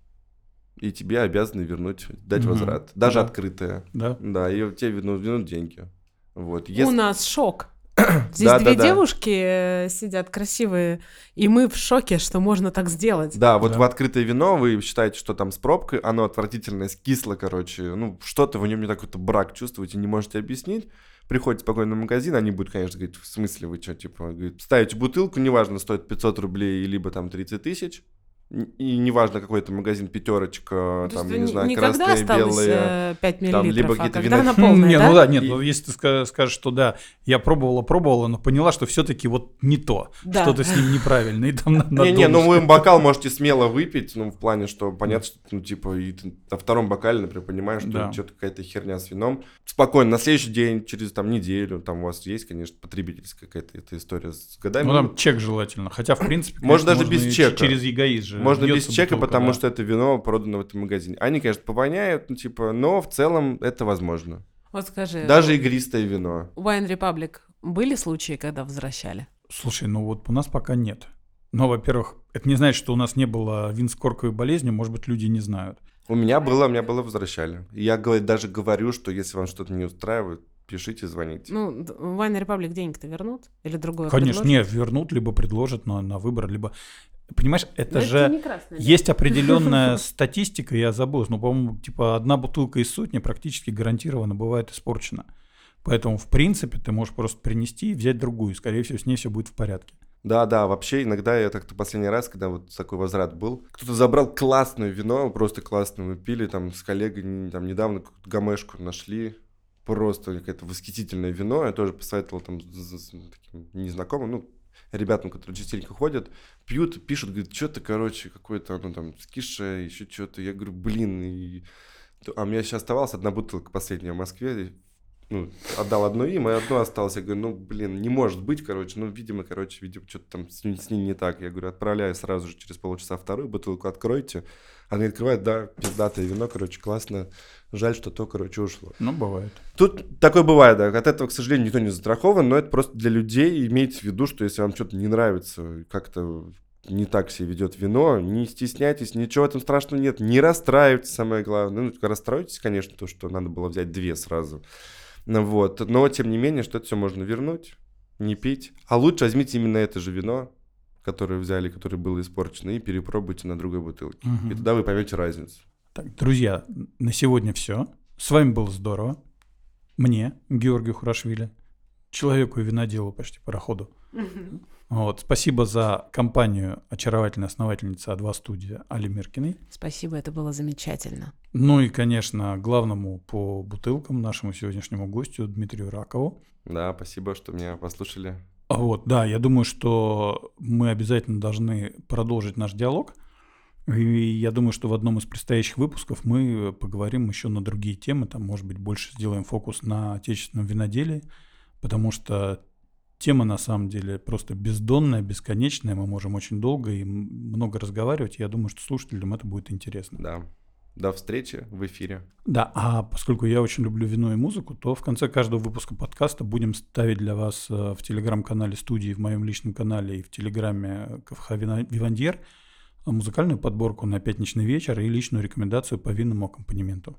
И тебе обязаны вернуть, дать угу. возврат. Даже да. открытое. Да. Да, и тебе вернут, вернут деньги. Вот. Если... У нас шок. Здесь да, две да, девушки да. сидят красивые, и мы в шоке, что можно так сделать. Да, вот да. в открытое вино вы считаете, что там с пробкой, оно отвратительное, скисло, короче, ну, что-то в нем не такой-то брак чувствуете, не можете объяснить. Приходите спокойно в магазин, они будут, конечно, говорить, в смысле вы что, типа, ставите бутылку, неважно, стоит 500 рублей, либо там 30 тысяч, И неважно, какой это магазин, пятерочка, То там, не знаю, красные, белые. э, 5 там, либо а какие-то вина- она полная, не, да? ну да, нет, И- ну если ты ска- скажешь, что да, я пробовала, пробовала, но поняла, что все-таки вот не то, Да. что-то с ним неправильно, и там на, на Не-не, ну вы бокал можете смело выпить, ну, в плане, что понятно, что, ну, типа, и ты на втором бокале, например, понимаешь, что Да. что-то какая-то херня с вином. Спокойно, на следующий день, через, там, неделю, там, у вас есть, конечно, потребительская какая-то эта история с годами. Ну там чек желательно, хотя в принципе Можно конечно, даже без чека. через эгоист же Можно без чека, бутылка, потому да. что это вино продано в этом магазине. Они, конечно, повоняют, ну, типа, но в целом это возможно. Вот скажи, Даже игристое вино. Wine Republic были случаи, когда возвращали? Слушай, ну вот у нас пока нет. Но, во-первых, это не значит, что у нас не было вин с корковой болезнью, может быть, люди не знают. У меня было, у меня было возвращали. Я даже говорю, что если вам что-то не устраивает, пишите, звоните. Ну, Wine Republic денег-то вернут? Или другое Конечно, предложат? не, вернут, либо предложат на, на выбор, либо... Понимаешь, это Но же... не красное, да? Есть определенная статистика, я забыл, но, по-моему, типа одна бутылка из сотни практически гарантированно бывает испорчена. Поэтому, в принципе, ты можешь просто принести и взять другую. Скорее всего, с ней все будет в порядке. Да, да, вообще иногда я так-то последний раз, когда вот такой возврат был, кто-то забрал классное вино, просто классное, мы пили там с коллегой там недавно какую-то гамешку нашли, просто какое-то восхитительное вино, я тоже посоветовал там таким незнакомым, ну, ребятам, которые частенько ходят, пьют, пишут, говорят, что-то, короче, какое-то оно там скисшее, еще что-то, я говорю, блин, и... а у меня еще оставалась одна бутылка последняя в Москве, ну, отдал одну им, и одну осталось. Я говорю, ну, блин, не может быть, короче. Ну, видимо, короче, видимо, что-то там с ней не так. Я говорю, отправляю сразу же через полчаса вторую бутылку, откройте. Они открывают, да, пиздатое вино, короче, классно. Жаль, что то, короче, ушло. Ну, бывает. Тут такое бывает, да. От этого, к сожалению, никто не застрахован, но это просто для людей. Имейте в виду, что если вам что-то не нравится, как-то не так себя ведет вино, не стесняйтесь, ничего в этом страшного нет. Не расстраивайтесь, самое главное. Ну, расстроитесь, конечно, то, что надо было взять две сразу. Вот, но тем не менее, что это все можно вернуть, не пить. А лучше возьмите именно это же вино, которое взяли, которое было испорчено, и перепробуйте на другой бутылке. Мгм. И тогда вы поймете разницу. Так, друзья, на сегодня все. С вами было здорово. Мне, Георгию Хурашвили, человеку и виноделу почти пароходу. Вот, спасибо за компанию очаровательной основательницы А2 студия Али Миркиной. Спасибо, это было замечательно. Ну и, конечно, главному по бутылкам нашему сегодняшнему гостю Дмитрию Ракову. Да, спасибо, что меня послушали. А Вот, да, я думаю, что мы обязательно должны продолжить наш диалог. И я думаю, что в одном из предстоящих выпусков мы поговорим еще на другие темы. Там, может быть, больше сделаем фокус на отечественном виноделии, потому что тема на самом деле просто бездонная, бесконечная. Мы можем очень долго и много разговаривать. Я думаю, что слушателям это будет интересно. Да. До встречи в эфире. Да, а поскольку я очень люблю вино и музыку, то в конце каждого выпуска подкаста будем ставить для вас э, в телеграм-канале студии, в моем личном канале и в телеграме КФХ Вивандьер э, музыкальную подборку на пятничный вечер и личную рекомендацию по винному аккомпанементу.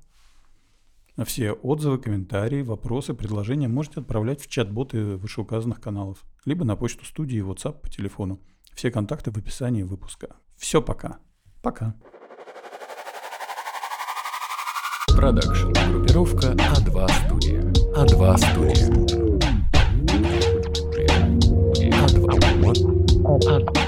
А Все отзывы, комментарии, вопросы, предложения можете отправлять в чат-боты вышеуказанных каналов, либо на почту студии WhatsApp по телефону. Все контакты в описании выпуска. Все, пока. Пока. Продакшн. Группировка А2 студия. А2 студия. А2. Вот. А2.